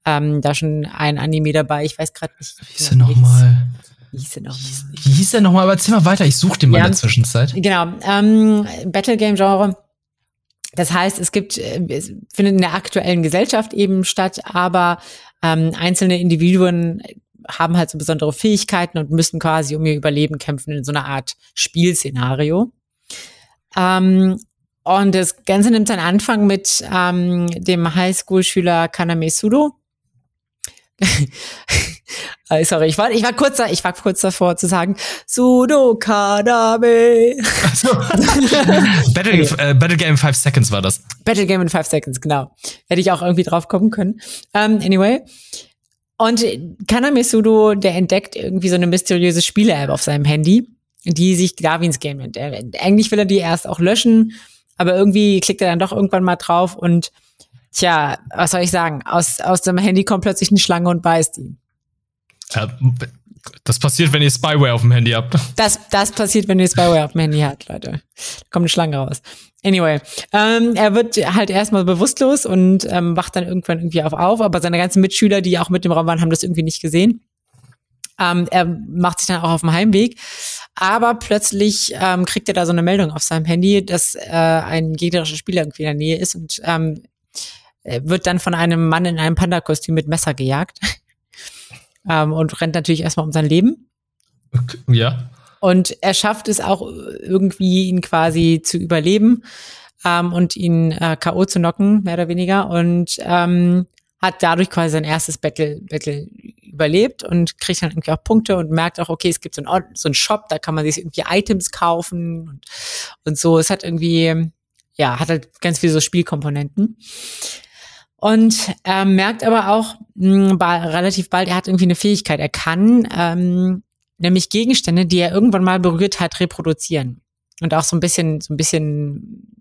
B: ähm, da schon ein Anime dabei. Ich weiß gerade nicht.
A: Wie hieß er nochmal?
B: Wie hieß er nochmal?
A: Wie hieß er nochmal? Aber erzähl mal weiter. Ich suche den mal ja, in der Zwischenzeit.
B: Genau. Ähm, Battle Game Genre. Das heißt, es gibt, äh, es findet in der aktuellen Gesellschaft eben statt, aber ähm, einzelne Individuen haben halt so besondere Fähigkeiten und müssen quasi um ihr Überleben kämpfen in so einer Art Spielszenario. Ähm, und das Ganze nimmt seinen Anfang mit ähm, dem Highschool-Schüler Kaname Sudo. Äh, sorry, ich war, ich war kurz, ich war kurz davor zu sagen, Sudo Kaname.
A: Also, Battle, äh, Battle Game in 5 Seconds war das.
B: Battle Game in 5 Seconds, genau. Hätte ich auch irgendwie drauf kommen können. Um, ähm, anyway. Und Kaname Sudo, der entdeckt irgendwie so eine mysteriöse Spiele-App auf seinem Handy, die sich Darwins Game nennt. Eigentlich will er die erst auch löschen, aber irgendwie klickt er dann doch irgendwann mal drauf und tja, was soll ich sagen? Aus, aus dem Handy kommt plötzlich eine Schlange und beißt ihn.
A: Ja, das passiert, wenn ihr Spyware auf dem Handy habt.
B: Das, das passiert, wenn ihr Spyware auf dem Handy habt, Leute. Da kommt eine Schlange raus. Anyway, ähm, er wird halt erstmal bewusstlos und ähm, wacht dann irgendwann irgendwie auf, auf, aber seine ganzen Mitschüler, die auch mit dem Raum waren, haben das irgendwie nicht gesehen. Ähm, er macht sich dann auch auf dem Heimweg. Aber plötzlich ähm, kriegt er da so eine Meldung auf seinem Handy, dass äh, ein gegnerischer Spieler irgendwie in der Nähe ist und ähm, wird dann von einem Mann in einem Panda-Kostüm mit Messer gejagt. ähm, und rennt natürlich erstmal um sein Leben.
A: Ja.
B: Und er schafft es auch irgendwie, ihn quasi zu überleben ähm, und ihn äh, K.O. zu knocken, mehr oder weniger. Und ähm, hat dadurch quasi sein erstes Battle, Battle überlebt und kriegt dann irgendwie auch Punkte und merkt auch, okay, es gibt so einen, so einen Shop, da kann man sich irgendwie Items kaufen und, und so. Es hat irgendwie, ja, hat halt ganz viele so Spielkomponenten. Und er merkt aber auch mh, hm, relativ bald, er hat irgendwie eine Fähigkeit. Er kann ähm, nämlich Gegenstände, die er irgendwann mal berührt hat, reproduzieren. Und auch so ein bisschen, so ein bisschen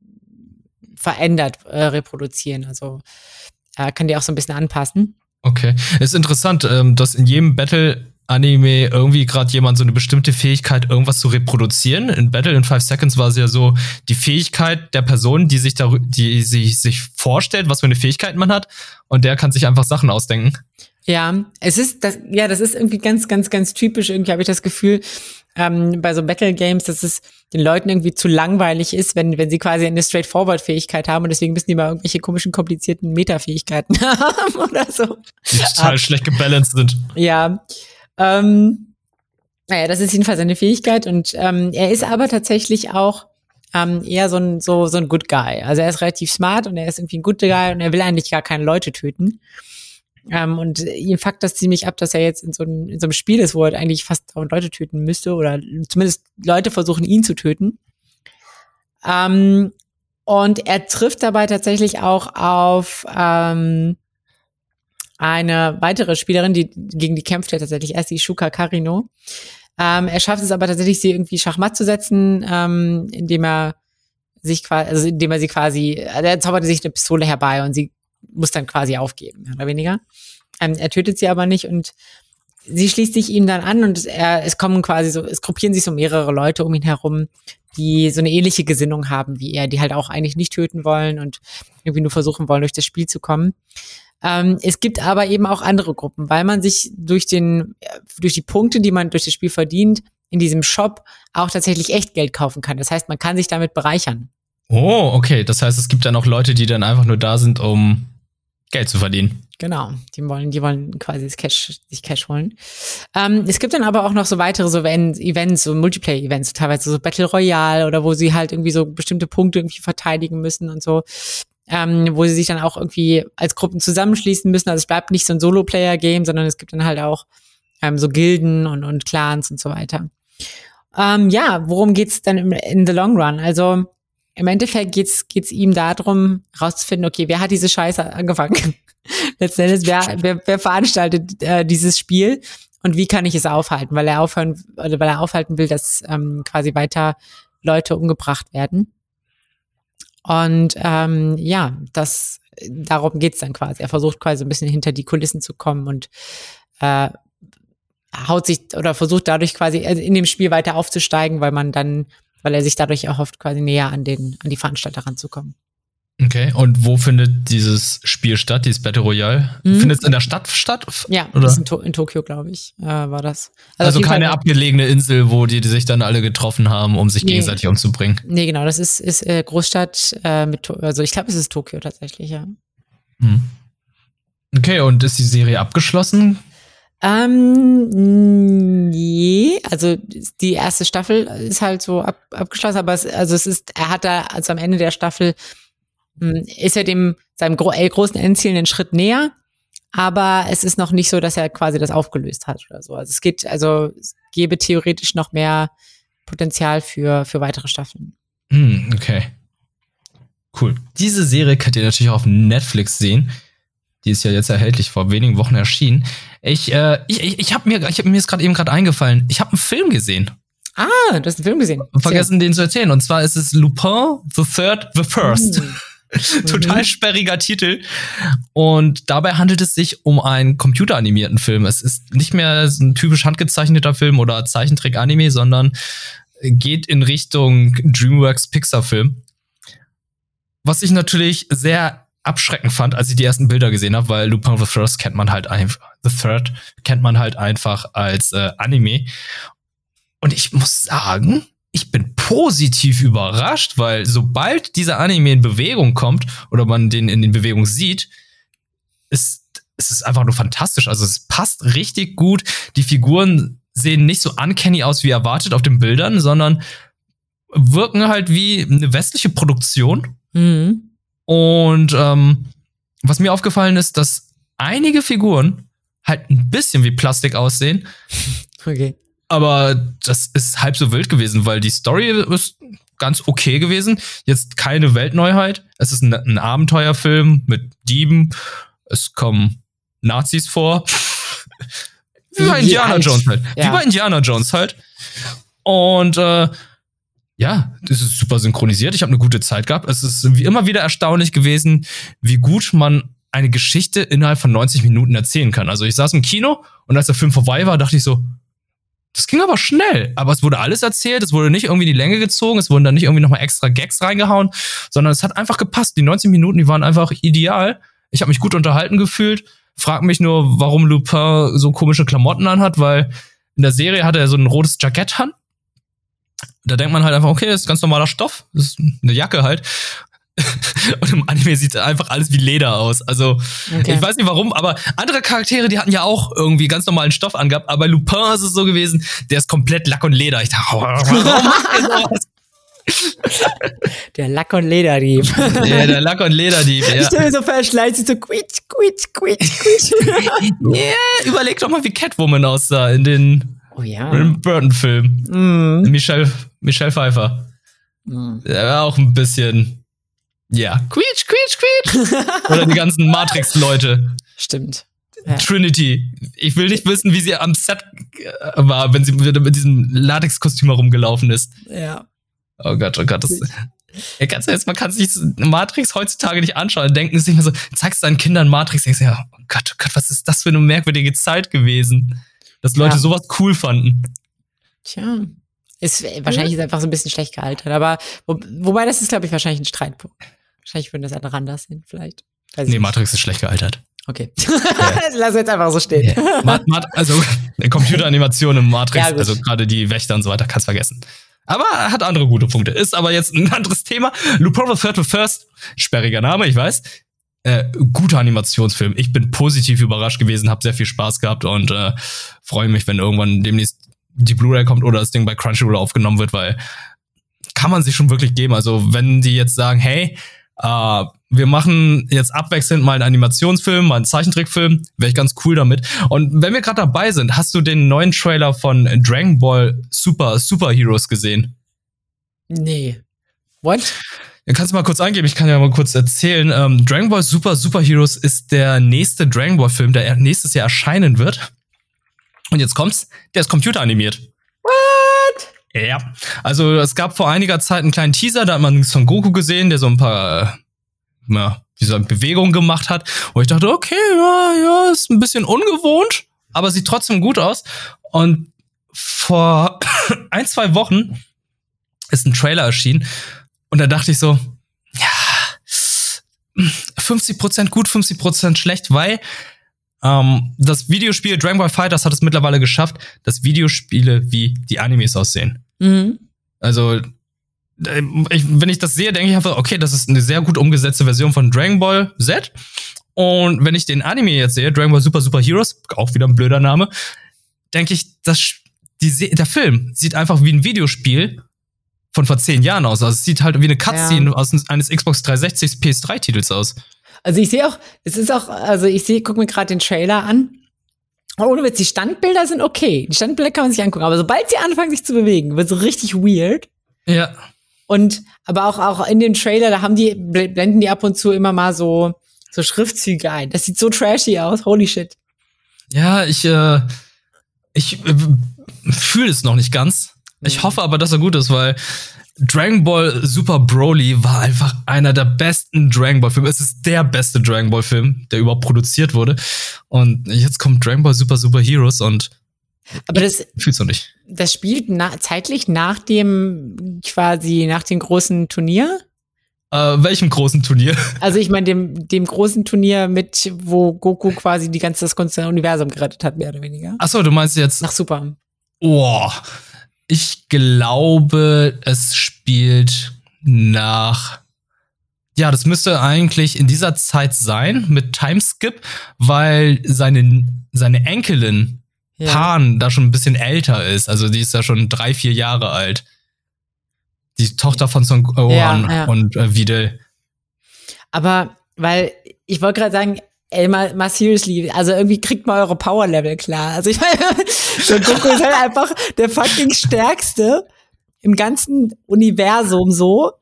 B: verändert äh, reproduzieren. Also äh, kann die auch so ein bisschen anpassen.
A: Okay. Ist interessant, ähm, dass in jedem Battle Anime irgendwie gerade jemand so eine bestimmte Fähigkeit, irgendwas zu reproduzieren. In Battle in Five Seconds war es ja so die Fähigkeit der Person, die sich da, die sich, sich vorstellt, was für eine Fähigkeit man hat, und der kann sich einfach Sachen ausdenken.
B: Ja, es ist das, ja, das ist irgendwie ganz, ganz, ganz typisch. Irgendwie habe ich das Gefühl, ähm, bei so Battle Games, dass es den Leuten irgendwie zu langweilig ist, wenn, wenn sie quasi eine Straightforward-Fähigkeit haben und deswegen müssen die mal irgendwelche komischen, komplizierten Meta-Fähigkeiten haben oder so.
A: Die total um, schlecht gebalanced sind.
B: Ja. Ähm, naja, das ist jedenfalls seine Fähigkeit und ähm, er ist aber tatsächlich auch ähm, eher so ein, so, so ein Good Guy. Also er ist relativ smart und er ist irgendwie ein Good Guy und er will eigentlich gar keine Leute töten. Ähm, und ihm fuckt das ziemlich ab, dass er jetzt in so, einem, in so einem Spiel ist, wo er eigentlich fast Leute töten müsste oder zumindest Leute versuchen, ihn zu töten. Ähm, und er trifft dabei tatsächlich auch auf ähm, eine weitere Spielerin, die gegen die kämpft er tatsächlich erst, die Shuka Karino. Ähm, er schafft es aber tatsächlich, sie irgendwie Schachmatt zu setzen, ähm, indem er sich quasi, also indem er sie quasi, er zaubert sich eine Pistole herbei und sie muss dann quasi aufgeben, mehr oder weniger. Ähm, er tötet sie aber nicht und sie schließt sich ihm dann an und er, es kommen quasi so, es gruppieren sich so mehrere Leute um ihn herum, die so eine ähnliche Gesinnung haben wie er, die halt auch eigentlich nicht töten wollen und irgendwie nur versuchen wollen, durch das Spiel zu kommen. Ähm, es gibt aber eben auch andere Gruppen, weil man sich durch den, durch die Punkte, die man durch das Spiel verdient, in diesem Shop auch tatsächlich echt Geld kaufen kann. Das heißt, man kann sich damit bereichern.
A: Oh, okay. Das heißt, es gibt dann auch Leute, die dann einfach nur da sind, um Geld zu verdienen.
B: Genau, die wollen, die wollen quasi das Cash, sich Cash holen. Ähm, es gibt dann aber auch noch so weitere so Events, so Multiplayer-Events, teilweise so Battle Royale oder wo sie halt irgendwie so bestimmte Punkte irgendwie verteidigen müssen und so. Ähm, wo sie sich dann auch irgendwie als Gruppen zusammenschließen müssen. Also es bleibt nicht so ein Solo-Player-Game, sondern es gibt dann halt auch ähm, so Gilden und, und Clans und so weiter. Ähm, ja, worum geht's dann in the long run? Also im Endeffekt geht's geht's ihm darum, rauszufinden, okay, wer hat diese Scheiße angefangen? Letzten Endes, wer, wer, wer veranstaltet äh, dieses Spiel und wie kann ich es aufhalten? Weil er aufhören, oder weil er aufhalten will, dass ähm, quasi weiter Leute umgebracht werden. Und ähm, ja, das darum geht's dann quasi. Er versucht quasi ein bisschen hinter die Kulissen zu kommen und äh, haut sich oder versucht dadurch quasi also in dem Spiel weiter aufzusteigen, weil man dann weil er sich dadurch erhofft, quasi näher an den, an die Veranstalter ranzukommen.
A: Okay, und wo findet dieses Spiel statt, dieses Battle Royale? Mhm. Findet es in der Stadt statt?
B: Ja, oder? In, to in, Tokio, glaube ich, äh, war das.
A: Also, also keine Fall, abgelegene Insel, wo die, die, sich dann alle getroffen haben, um sich nee. gegenseitig umzubringen.
B: Nee, genau, das ist, ist äh, Großstadt äh, mit, also ich glaube, es ist Tokio tatsächlich, ja.
A: Mhm. Okay, und ist die Serie abgeschlossen?
B: Ähm, nee, also die erste Staffel ist halt so ab, abgeschlossen, aber es, also es ist, er hat da, also am Ende der Staffel hm, ist er dem seinem gro äh, großen Endziel einen Schritt näher, aber es ist noch nicht so, dass er quasi das aufgelöst hat oder so. Also es geht, also es gäbe theoretisch noch mehr Potenzial für, für weitere Staffeln.
A: Mm, okay. Cool. Diese Serie könnt ihr natürlich auch auf Netflix sehen. Die ist ja jetzt erhältlich, vor wenigen Wochen erschienen. Ich, äh, ich, ich, ich habe mir, ich hab, mir ist gerade eben gerade eingefallen, ich habe einen Film gesehen.
B: Ah, du hast einen Film gesehen.
A: Vergessen, den zu erzählen. Und zwar ist es Lupin, The Third, The First. Mhm. Total sperriger Titel. Und dabei handelt es sich um einen computeranimierten Film. Es ist nicht mehr ein typisch handgezeichneter Film oder Zeichentrick-Anime, sondern geht in Richtung DreamWorks Pixar-Film. Was ich natürlich sehr abschreckend fand, als ich die ersten Bilder gesehen habe, weil Lupin the First kennt man halt einfach, The Third kennt man halt einfach als äh, Anime. Und ich muss sagen, ich bin positiv überrascht, weil sobald dieser Anime in Bewegung kommt oder man den in den Bewegungen sieht, ist es einfach nur fantastisch. Also es passt richtig gut. Die Figuren sehen nicht so uncanny aus wie erwartet auf den Bildern, sondern wirken halt wie eine westliche Produktion. Mhm. Und ähm, was mir aufgefallen ist, dass einige Figuren halt ein bisschen wie Plastik aussehen.
B: Okay.
A: Aber das ist halb so wild gewesen, weil die Story ist ganz okay gewesen. Jetzt keine Weltneuheit. Es ist ein, ein Abenteuerfilm mit Dieben. Es kommen Nazis vor. wie bei Indiana Jones halt. Ja. Wie bei Indiana Jones halt. Und äh, ja, das ist super synchronisiert. Ich habe eine gute Zeit gehabt. Es ist wie immer wieder erstaunlich gewesen, wie gut man eine Geschichte innerhalb von 90 Minuten erzählen kann. Also ich saß im Kino und als der Film vorbei war, dachte ich so, das ging aber schnell. Aber es wurde alles erzählt, es wurde nicht irgendwie die Länge gezogen, es wurden dann nicht irgendwie nochmal extra Gags reingehauen, sondern es hat einfach gepasst. Die 90 Minuten, die waren einfach ideal. Ich habe mich gut unterhalten gefühlt. Frag mich nur, warum Lupin so komische Klamotten anhat, weil in der Serie hatte er so ein rotes Jackett an da denkt man halt einfach, okay, das ist ganz normaler Stoff, das ist eine Jacke halt. Und im Anime sieht einfach alles wie Leder aus. Also, okay. ich weiß nicht warum, aber andere Charaktere, die hatten ja auch irgendwie ganz normalen Stoff angehabt, aber bei Lupin ist es so gewesen, der ist komplett Lack und Leder. Ich dachte, warum macht ihr sowas?
B: Der Lack- und Lederdieb.
A: Ja, der Lack- und Lederdieb, ja.
B: Ich stelle mir so verschleißt, so quitsch, quitsch, quitsch, quitsch.
A: yeah, überleg doch mal, wie Catwoman aussah in den
B: Oh ja.
A: Ein Burton-Film. Mm. Michelle, Michelle Pfeiffer. Mm. Der war auch ein bisschen, ja, quietsch, quietsch, quietsch. Oder die ganzen Matrix-Leute.
B: Stimmt.
A: Ja. Trinity. Ich will nicht wissen, wie sie am Set äh, war, wenn sie mit diesem Latex-Kostüm herumgelaufen ist.
B: Ja.
A: Oh Gott, oh Gott. Das, ja, ganz ehrlich, man kann sich Matrix heutzutage nicht anschauen. Denken sich immer so, zeigst deinen Kindern Matrix, denkst du, ja, oh Gott, oh Gott, was ist das für eine merkwürdige Zeit gewesen? Dass Leute ja. sowas cool fanden.
B: Tja. Ist wahrscheinlich ist einfach so ein bisschen schlecht gealtert, aber wo, wobei das ist, glaube ich, wahrscheinlich ein Streitpunkt. Wahrscheinlich würden das andere anders hin, vielleicht.
A: Weiß nee, Matrix ist schlecht gealtert.
B: Okay. Ja. Lass jetzt einfach so stehen.
A: Ja. Mat, Mat, also Computeranimation im Matrix, ja, also gerade die Wächter und so weiter, kannst vergessen. Aber hat andere gute Punkte. Ist aber jetzt ein anderes Thema. Lupin the Third First, sperriger Name, ich weiß. Äh, guter Animationsfilm. Ich bin positiv überrascht gewesen, habe sehr viel Spaß gehabt und äh, freue mich, wenn irgendwann demnächst die Blu-ray kommt oder das Ding bei Crunchyroll aufgenommen wird, weil kann man sich schon wirklich geben. Also wenn die jetzt sagen, hey, äh, wir machen jetzt abwechselnd mal einen Animationsfilm, mal einen Zeichentrickfilm, wäre ich ganz cool damit. Und wenn wir gerade dabei sind, hast du den neuen Trailer von Dragon Ball Super Super Heroes gesehen?
B: Nee. What?
A: Ja, kannst du mal kurz eingeben, ich kann ja mal kurz erzählen. Ähm, Dragon Ball Super Super Heroes ist der nächste Dragon Ball Film, der nächstes Jahr erscheinen wird. Und jetzt kommt's, der ist computeranimiert.
B: What?
A: Ja. Also es gab vor einiger Zeit einen kleinen Teaser, da hat man Son Goku gesehen, der so ein paar, äh, na, wie so eine Bewegung gemacht hat. Und ich dachte, okay, ja, ja, ist ein bisschen ungewohnt, aber sieht trotzdem gut aus. Und vor ein, zwei Wochen ist ein Trailer erschienen und da dachte ich so, ja, 50% gut, 50% schlecht, weil ähm, das Videospiel Dragon Ball Fighters hat es mittlerweile geschafft, dass Videospiele wie die Animes aussehen.
B: Mhm.
A: Also, äh, ich, wenn ich das sehe, denke ich einfach, okay, das ist eine sehr gut umgesetzte Version von Dragon Ball Z. Und wenn ich den Anime jetzt sehe, Dragon Ball Super Super Heroes, auch wieder ein blöder Name, denke ich, das, die, der Film sieht einfach wie ein Videospiel von vor zehn Jahren aus. Also es sieht halt wie eine Cutscene
B: Ja.
A: aus eines Xbox 360 PS3-Titels aus.
B: Also ich sehe auch, es ist auch, also ich sehe, guck mir gerade den Trailer an. Ohne Witz, die Standbilder sind okay. Die Standbilder kann man sich angucken. Aber sobald sie anfangen, sich zu bewegen, wird so richtig weird.
A: Ja.
B: Und aber auch, auch in dem Trailer, da haben die, bl- blenden die ab und zu immer mal so, so Schriftzüge ein. Das sieht so trashy aus. Holy shit.
A: Ja, ich, äh, ich äh, fühle es noch nicht ganz. Ich
B: Mhm.
A: hoffe aber, dass er gut ist, weil Dragon Ball Super Broly war einfach einer der besten Dragon Ball Filme. Es ist der beste Dragon Ball Film, der überhaupt produziert wurde. Und jetzt kommt Dragon Ball Super Super Heroes und
B: Aber das,
A: fühl's noch nicht.
B: das spielt na, zeitlich nach dem, quasi nach dem großen Turnier.
A: Äh, welchem großen Turnier?
B: Also ich meine, dem, dem großen Turnier mit, wo Goku quasi die ganze, das ganze Universum gerettet hat, mehr oder weniger.
A: Achso, du meinst jetzt.
B: Nach Super.
A: Oh, ich glaube, es spielt nach. Ja, das müsste eigentlich in dieser Zeit sein mit Timeskip, weil seine, seine Enkelin
B: Ja.
A: Pan da schon ein bisschen älter ist. Also die ist ja schon drei, vier Jahre alt. Die Tochter von Son Gohan
B: Ja, ja.
A: und äh, Videl.
B: Aber, weil, ich wollte gerade sagen, ey, mal, mal seriously, also irgendwie kriegt mal eure Power-Level klar. Also ich meine, Son Goku ist halt einfach der fucking stärkste im ganzen Universum so.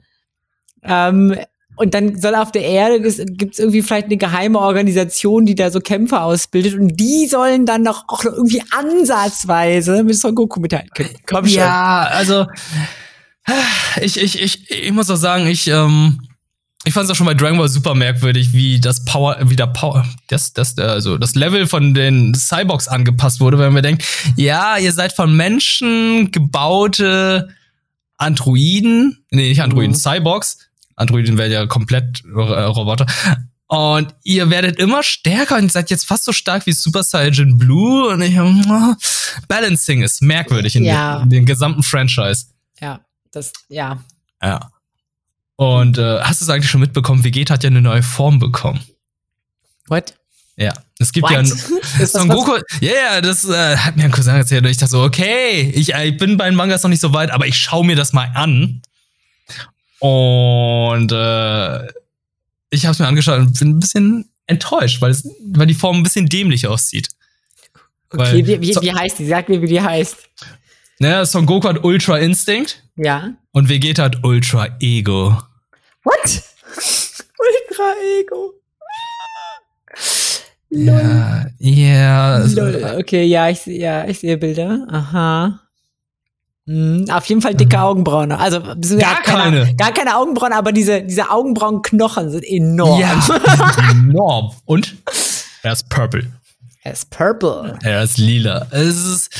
B: Ähm, und dann soll auf der Erde, gibt es irgendwie vielleicht eine geheime Organisation, die da so Kämpfer ausbildet und die sollen dann doch auch noch irgendwie ansatzweise mit Son Goku mithalten können. Komm schon.
A: Ja, also ich, ich, ich, ich muss auch sagen, ich, ähm, ich fand es auch schon bei Dragon Ball super merkwürdig, wie das Power, wie der Power, das, das, äh, also das Level von den Cyborgs angepasst wurde, wenn man denkt, ja, ihr seid von Menschen gebaute Androiden, nee, nicht Androiden,
B: Mhm.
A: Cyborgs. Androiden wären ja komplett äh, Roboter. Und ihr werdet immer stärker und seid jetzt fast so stark wie Super Saiyan Blue. Und ich, oh, Balancing ist merkwürdig in,
B: Ja.
A: den, in den gesamten Franchise.
B: Ja, das, ja.
A: Ja. Und äh, hast du es eigentlich schon mitbekommen? Vegeta hat ja eine neue Form bekommen.
B: What?
A: Ja. Es gibt
B: What?
A: ja ein, Son Goku. Ja, ja, das äh, hat mir ein Cousin erzählt. Und ich dachte so, okay, ich, äh, ich bin bei den Mangas noch nicht so weit, aber ich schaue mir das mal an. Und äh, ich habe es mir angeschaut und bin ein bisschen enttäuscht, weil, es, weil die Form ein bisschen dämlich aussieht.
B: Okay,
A: Weil-
B: wie, wie,
A: so-
B: wie heißt die? Sag mir, wie die heißt.
A: Naja, Son Goku hat Ultra Instinct
B: Ja.
A: und Vegeta hat Ultra Ego.
B: What? Ultra Ego.
A: Ja, ja.
B: Lol. Okay, ja, ich, ja, ich sehe Bilder. Aha. Hm, auf jeden Fall dicke Augenbrauen. Also
A: Mhm. Gar keine.
B: Gar keine Augenbrauen, aber diese, diese Augenbrauenknochen sind enorm.
A: Ja, enorm. Und er ist purple.
B: Er ist purple.
A: Er ist lila. Es ist.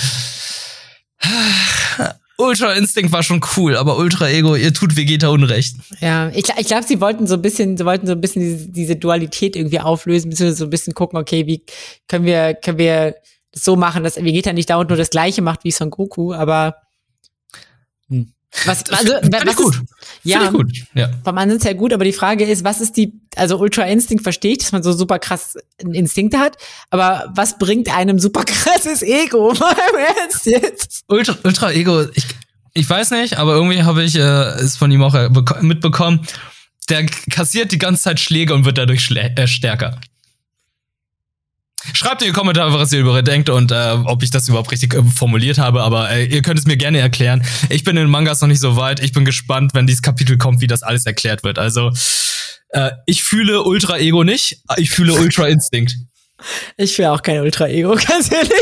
A: Ultra Instinct war schon cool, aber Ultra Ego, ihr tut Vegeta Unrecht.
B: Ja, ich, ich glaube, sie wollten so ein bisschen, sie wollten so ein bisschen diese, diese Dualität irgendwie auflösen, beziehungsweise so ein bisschen gucken, okay, wie können wir, können wir das so machen, dass Vegeta nicht dauernd nur das Gleiche macht wie Son Goku, aber hm. Was, also, was
A: ich gut.
B: Ist,
A: Find
B: ja,
A: gut. Ja.
B: vom Ansatz her gut, aber die Frage ist, was ist die, also Ultra Instinct verstehe ich, dass man so super krass Instinkte hat, aber was bringt einem super krasses Ego? Ernst jetzt?
A: Ultra, Ultra Ego, ich, ich weiß nicht, aber irgendwie habe ich äh, es von ihm auch äh, beko- mitbekommen. Der kassiert die ganze Zeit Schläge und wird dadurch äh, stärker. Schreibt in die Kommentare, was ihr darüber denkt und äh, ob ich das überhaupt richtig äh, formuliert habe. Aber äh, ihr könnt es mir gerne erklären. Ich bin in den Mangas noch nicht so weit. Ich bin gespannt, wenn dieses Kapitel kommt, wie das alles erklärt wird. Also äh, ich fühle Ultra Ego nicht. Ich fühle Ultra Instinct.
B: Ich fühle auch kein Ultra Ego, ganz ehrlich.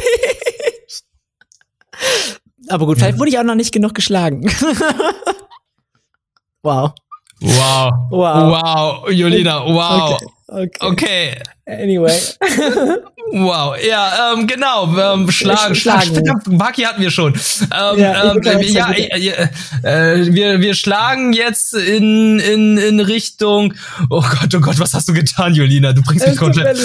B: Aber gut, vielleicht wurde ich auch noch nicht genug geschlagen. wow.
A: Wow. Wow. Wow. Julina, wow.
B: Okay. Okay.
A: Okay.
B: Anyway.
A: Wow, ja, ähm, genau, ähm, schlagen,
B: Schlagen.
A: Baki hatten wir schon. Ähm,
B: Ja,
A: ähm,
B: ich
A: ja, äh, äh, äh, wir, wir schlagen jetzt in, in, in Richtung. Oh Gott, oh Gott, was hast du getan, Julina? Du bringst mich komplett.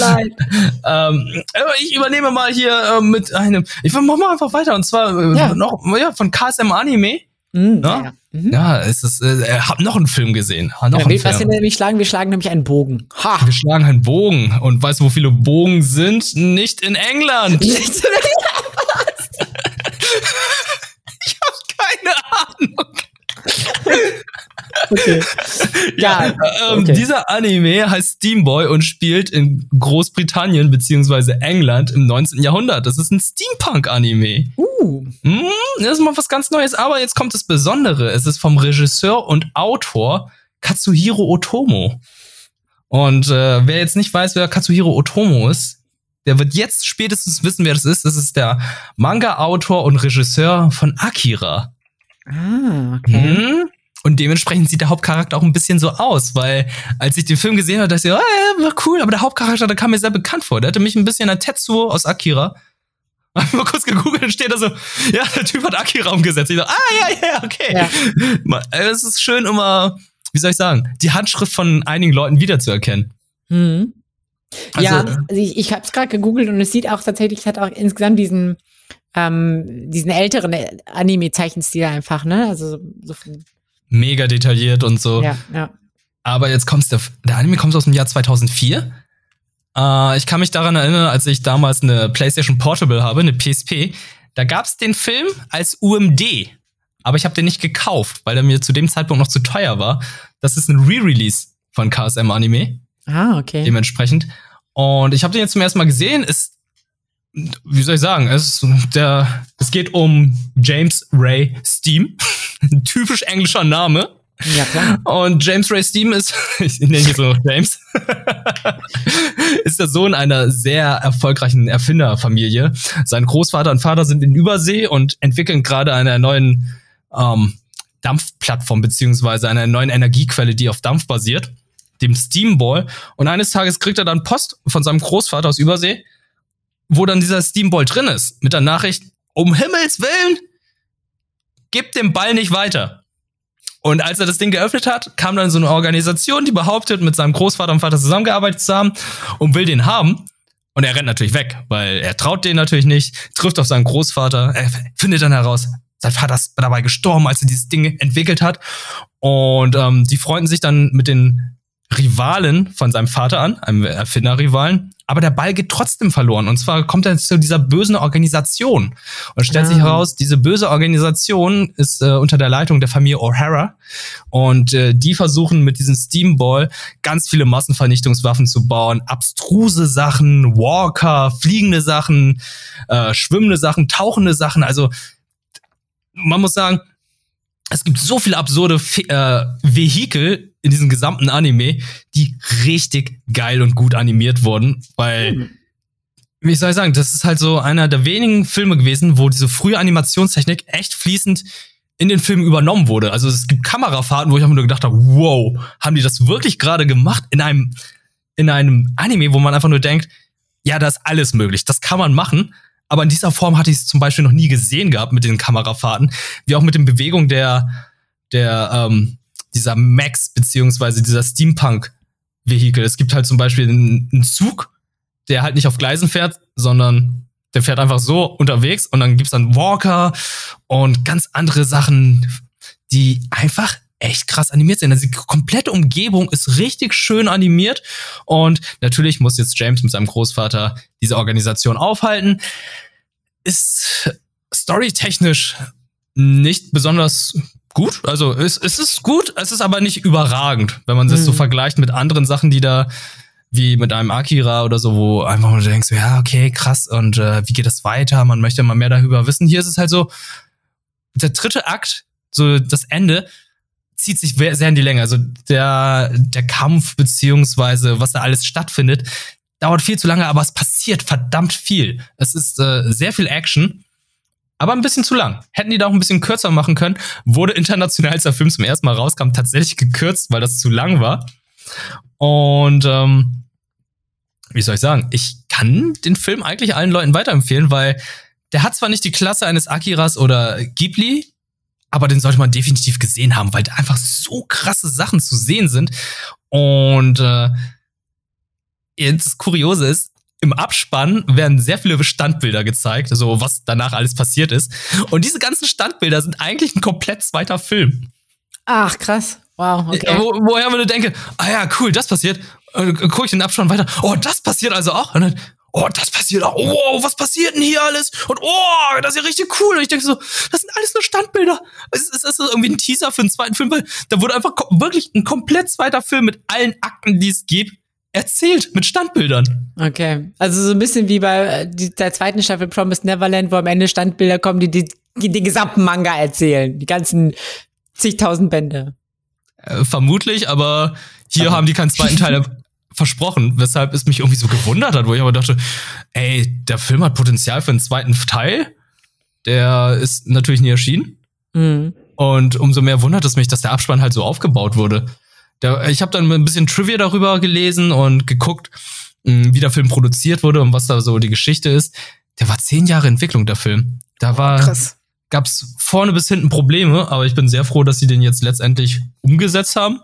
A: Ähm, aber ich übernehme mal hier ähm, mit einem. Ich mach mal einfach weiter und zwar äh,
B: Ja.
A: noch ja, von KSM Anime.
B: Mhm,
A: Ja?
B: ja. Mhm.
A: Ja, es ist. Äh, hab noch einen Film gesehen. Hab noch
B: Ja,
A: einen
B: was wir nämlich schlagen, wir schlagen nämlich einen Bogen. Ha!
A: Wir schlagen einen Bogen und weißt du, wo viele Bogen sind? Nicht in England. Ich hab keine Ahnung.
B: Okay. Ja,
A: Ähm,
B: okay.
A: Dieser Anime heißt Steamboy und spielt in Großbritannien beziehungsweise England im 19. Jahrhundert. Das ist ein Steampunk-Anime.
B: Uh,
A: Hm, das ist mal was ganz Neues. Aber jetzt kommt das Besondere. Es ist vom Regisseur und Autor Katsuhiro Otomo. Und äh, wer jetzt nicht weiß, wer Katsuhiro Otomo ist, der wird jetzt spätestens wissen, wer das ist. Das ist der Manga-Autor und Regisseur von Akira.
B: Ah, okay.
A: Mhm. Und dementsprechend sieht der Hauptcharakter auch ein bisschen so aus, weil als ich den Film gesehen habe, dachte ich, oh, ja, war cool, aber der Hauptcharakter, der kam mir sehr bekannt vor. Der hatte mich ein bisschen an Tetsuo aus Akira. Hab mal kurz gegoogelt und steht da so, ja, der Typ hat Akira umgesetzt. Ich so, ah, ja, ja, okay.
B: Ja.
A: Äh, Es ist schön immer, wie soll ich sagen, die Handschrift von einigen Leuten wiederzuerkennen.
B: Mhm.
A: Also,
B: ja, also ich, ich habe es gerade gegoogelt und es sieht auch tatsächlich, es hat auch insgesamt diesen, ähm, diesen älteren Anime-Zeichenstil einfach, ne? Also so,
A: Mega detailliert und so.
B: ja, ja.
A: Aber jetzt kommt's, der, der Anime kommt aus dem Jahr 2004. Äh, ich kann mich daran erinnern, als ich damals eine PlayStation Portable habe, eine PSP, da gab's den Film als UMD. Aber ich habe den nicht gekauft, weil der mir zu dem Zeitpunkt noch zu teuer war. Das ist ein Re-Release von KSM Anime,
B: Ah, okay.
A: dementsprechend. Und ich habe den jetzt zum ersten Mal gesehen. Ist, wie soll ich sagen, es, der, es geht um James Ray Steam. Ein typisch englischer Name.
B: Ja, klar.
A: Und James Ray Steam ist, ich nenne ihn jetzt nur noch James, ist der Sohn einer sehr erfolgreichen Erfinderfamilie. Sein Großvater und Vater sind in Übersee und entwickeln gerade eine neuen ähm, Dampfplattform beziehungsweise eine neuen Energiequelle, die auf Dampf basiert, dem Steamball. Und eines Tages kriegt er dann Post von seinem Großvater aus Übersee, wo dann dieser Steamball drin ist, mit der Nachricht, um Himmels Willen, gib den Ball nicht weiter. Und als er das Ding geöffnet hat, kam dann so eine Organisation, die behauptet, mit seinem Großvater und Vater zusammengearbeitet zu haben und will den haben. Und er rennt natürlich weg, weil er traut den natürlich nicht, trifft auf seinen Großvater, er findet dann heraus, sein Vater ist dabei gestorben, als er dieses Ding entwickelt hat. Und ähm, die freunden sich dann mit den Rivalen von seinem Vater an, einem Erfinderrivalen. Aber der Ball geht trotzdem verloren. Und zwar kommt er zu dieser bösen Organisation. Und stellt sich
B: Ah.
A: heraus, diese böse Organisation ist äh, unter der Leitung der Familie O'Hara. Und äh, die versuchen mit diesem Steamball ganz viele Massenvernichtungswaffen zu bauen. Abstruse Sachen, Walker, fliegende Sachen, äh, schwimmende Sachen, tauchende Sachen. Also man muss sagen, es gibt so viele absurde Fe äh, Vehikel in diesem gesamten Anime, die richtig geil und gut animiert wurden, weil
B: Hm.
A: wie soll ich sagen, das ist halt so einer der wenigen Filme gewesen, wo diese frühe Animationstechnik echt fließend in den Film übernommen wurde. Also es gibt Kamerafahrten, wo ich einfach nur gedacht habe, wow, haben die das wirklich gerade gemacht in einem in einem Anime, wo man einfach nur denkt, ja, da ist alles möglich, das kann man machen. Aber in dieser Form hatte ich es zum Beispiel noch nie gesehen gehabt mit den Kamerafahrten, wie auch mit den Bewegungen der der ähm, dieser Max beziehungsweise dieser Steampunk-Vehikel. Es gibt halt zum Beispiel einen, einen Zug, der halt nicht auf Gleisen fährt, sondern der fährt einfach so unterwegs und dann gibt's dann Walker und ganz andere Sachen, die einfach echt krass animiert sind. Also die komplette Umgebung ist richtig schön animiert und natürlich muss jetzt James mit seinem Großvater diese Organisation aufhalten. Ist storytechnisch nicht besonders gut. Also es, es ist gut, es ist aber nicht überragend, wenn man das so
B: Mhm.
A: vergleicht mit anderen Sachen, die da wie mit einem Akira oder so, wo einfach nur denkst, ja, okay, krass, und äh, wie geht das weiter? Man möchte mal mehr darüber wissen. Hier ist es halt so, der dritte Akt, so das Ende, zieht sich sehr in die Länge. Also der, der Kampf beziehungsweise was da alles stattfindet, dauert viel zu lange, aber es passiert verdammt viel. Es ist äh, sehr viel Action, aber ein bisschen zu lang. Hätten die da auch ein bisschen kürzer machen können, wurde international, als der Film zum ersten Mal rauskam, tatsächlich gekürzt, weil das zu lang war. Und ähm, wie soll ich sagen, ich kann den Film eigentlich allen Leuten weiterempfehlen, weil der hat zwar nicht die Klasse eines Akiras oder Ghibli, aber den sollte man definitiv gesehen haben, weil da einfach so krasse Sachen zu sehen sind. Und äh, das Kuriose ist, im Abspann werden sehr viele Standbilder gezeigt, also was danach alles passiert ist. Und diese ganzen Standbilder sind eigentlich ein komplett zweiter Film.
B: Ach, krass. Wow, okay.
A: Wo, woher würde denke, ah ja, cool, das passiert. Äh, guck ich den Abspann weiter. Oh, das passiert also auch. Und dann, oh, das passiert auch. Oh, was passiert denn hier alles? Und oh, das ist ja richtig cool. Und ich denke so, das sind alles nur Standbilder. Es ist, ist irgendwie ein Teaser für einen zweiten Film, weil da wurde einfach wirklich ein komplett zweiter Film mit allen Akten, die es gibt, erzählt mit Standbildern.
B: Okay. Also so ein bisschen wie bei äh, der zweiten Staffel Promised Neverland, wo am Ende Standbilder kommen, die, die, die den gesamten Manga erzählen. Die ganzen zigtausend Bände.
A: Äh, vermutlich, aber hier aber. haben die keinen zweiten Teil versprochen, weshalb es mich irgendwie so gewundert hat, wo ich aber dachte, ey, der Film hat Potenzial für einen zweiten Teil. Der ist natürlich nie erschienen. Mhm. Und umso mehr wundert es mich, dass der Abspann halt so aufgebaut wurde. Der, ich habe dann ein bisschen Trivia darüber gelesen und geguckt, wie der Film produziert wurde und was da so die Geschichte ist. Der war zehn Jahre Entwicklung, der Film. Da war, Krass. gab's vorne bis hinten Probleme, aber ich bin sehr froh, dass sie den jetzt letztendlich umgesetzt haben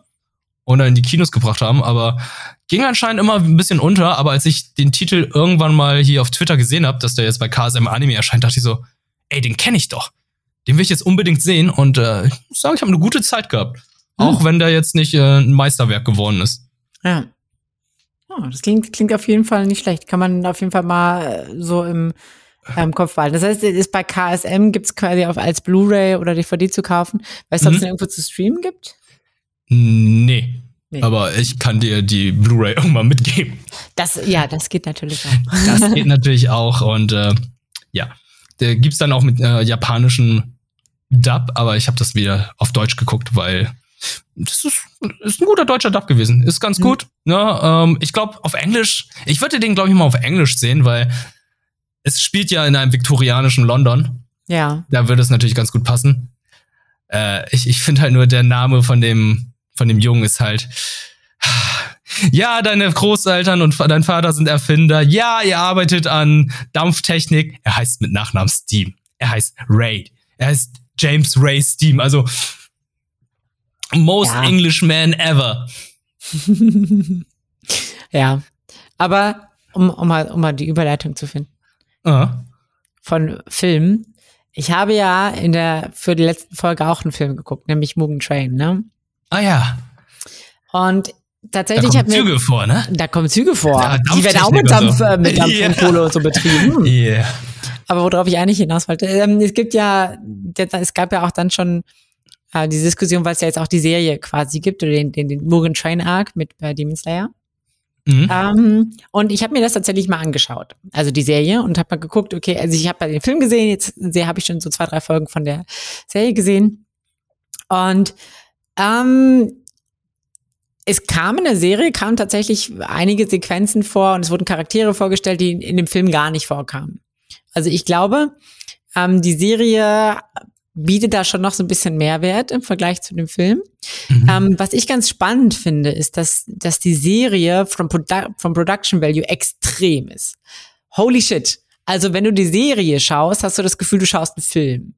A: und in die Kinos gebracht haben. Aber ging anscheinend immer ein bisschen unter. Aber als ich den Titel irgendwann mal hier auf Twitter gesehen habe, dass der jetzt bei KSM Anime erscheint, dachte ich so, ey, den kenne ich doch. Den will ich jetzt unbedingt sehen und äh, ich muss sagen, ich habe eine gute Zeit gehabt. Auch hm. wenn der jetzt nicht äh, ein Meisterwerk geworden ist.
B: Ja. Oh, das klingt, klingt auf jeden Fall nicht schlecht. Kann man auf jeden Fall mal äh, so im, im Kopf behalten. Das heißt, ist bei KSM gibt's quasi auf, als Blu-ray oder DVD zu kaufen. Weißt du, ob es mhm. irgendwo zu streamen gibt?
A: Nee. nee. Aber ich kann dir die Blu-ray irgendwann mitgeben.
B: Das, ja, das geht natürlich auch.
A: Das geht natürlich auch. Und äh, ja, der gibt's dann auch mit äh, japanischem Dub, aber ich habe das wieder auf Deutsch geguckt, weil das ist, ist ein guter deutscher Dub gewesen. Ist ganz mhm. gut. Ja, ähm, ich glaube, auf Englisch, ich würde den, glaube ich, mal auf Englisch sehen, weil es spielt ja in einem viktorianischen London.
B: Ja.
A: Da würde es natürlich ganz gut passen. Äh, ich ich finde halt nur, der Name von dem, von dem Jungen ist halt. Ja, deine Großeltern und dein Vater sind Erfinder. Ja, ihr arbeitet an Dampftechnik. Er heißt mit Nachnamen Steam. Er heißt Ray. Er heißt James Ray Steam. Also Most ja. English man ever.
B: ja. Aber um, um, mal, um mal die Überleitung zu finden. Uh. Von Filmen. Ich habe ja in der, für die letzte Folge auch einen Film geguckt, nämlich Mugen Train, ne?
A: Ah ja.
B: Und tatsächlich
A: da kommen Züge vor, ne?
B: Da kommen Züge vor. Ja, die werden auch mit Dampf, so. äh, mit Dampf yeah. und Kohle und so betrieben. Yeah. Aber worauf ich eigentlich hinaus wollte, ähm, es gibt ja, es gab ja auch dann schon äh, diese Diskussion, weil es ja jetzt auch die Serie quasi gibt, oder den, den, den Mugen Train Arc mit äh, Demon Slayer. Mhm. Ähm, und ich habe mir das tatsächlich mal angeschaut, also die Serie, und habe mal geguckt, okay, also ich habe den Film gesehen, jetzt habe ich schon so zwei, drei Folgen von der Serie gesehen. Und ähm, es kam in der Serie, kamen tatsächlich einige Sequenzen vor und es wurden Charaktere vorgestellt, die in dem Film gar nicht vorkamen. Also ich glaube, ähm, die Serie bietet da schon noch so ein bisschen Mehrwert im Vergleich zu dem Film. Mhm. Ähm, was ich ganz spannend finde, ist, dass, dass die Serie vom, Produ vom Production Value extrem ist. Holy shit. Also wenn du die Serie schaust, hast du das Gefühl, du schaust einen Film.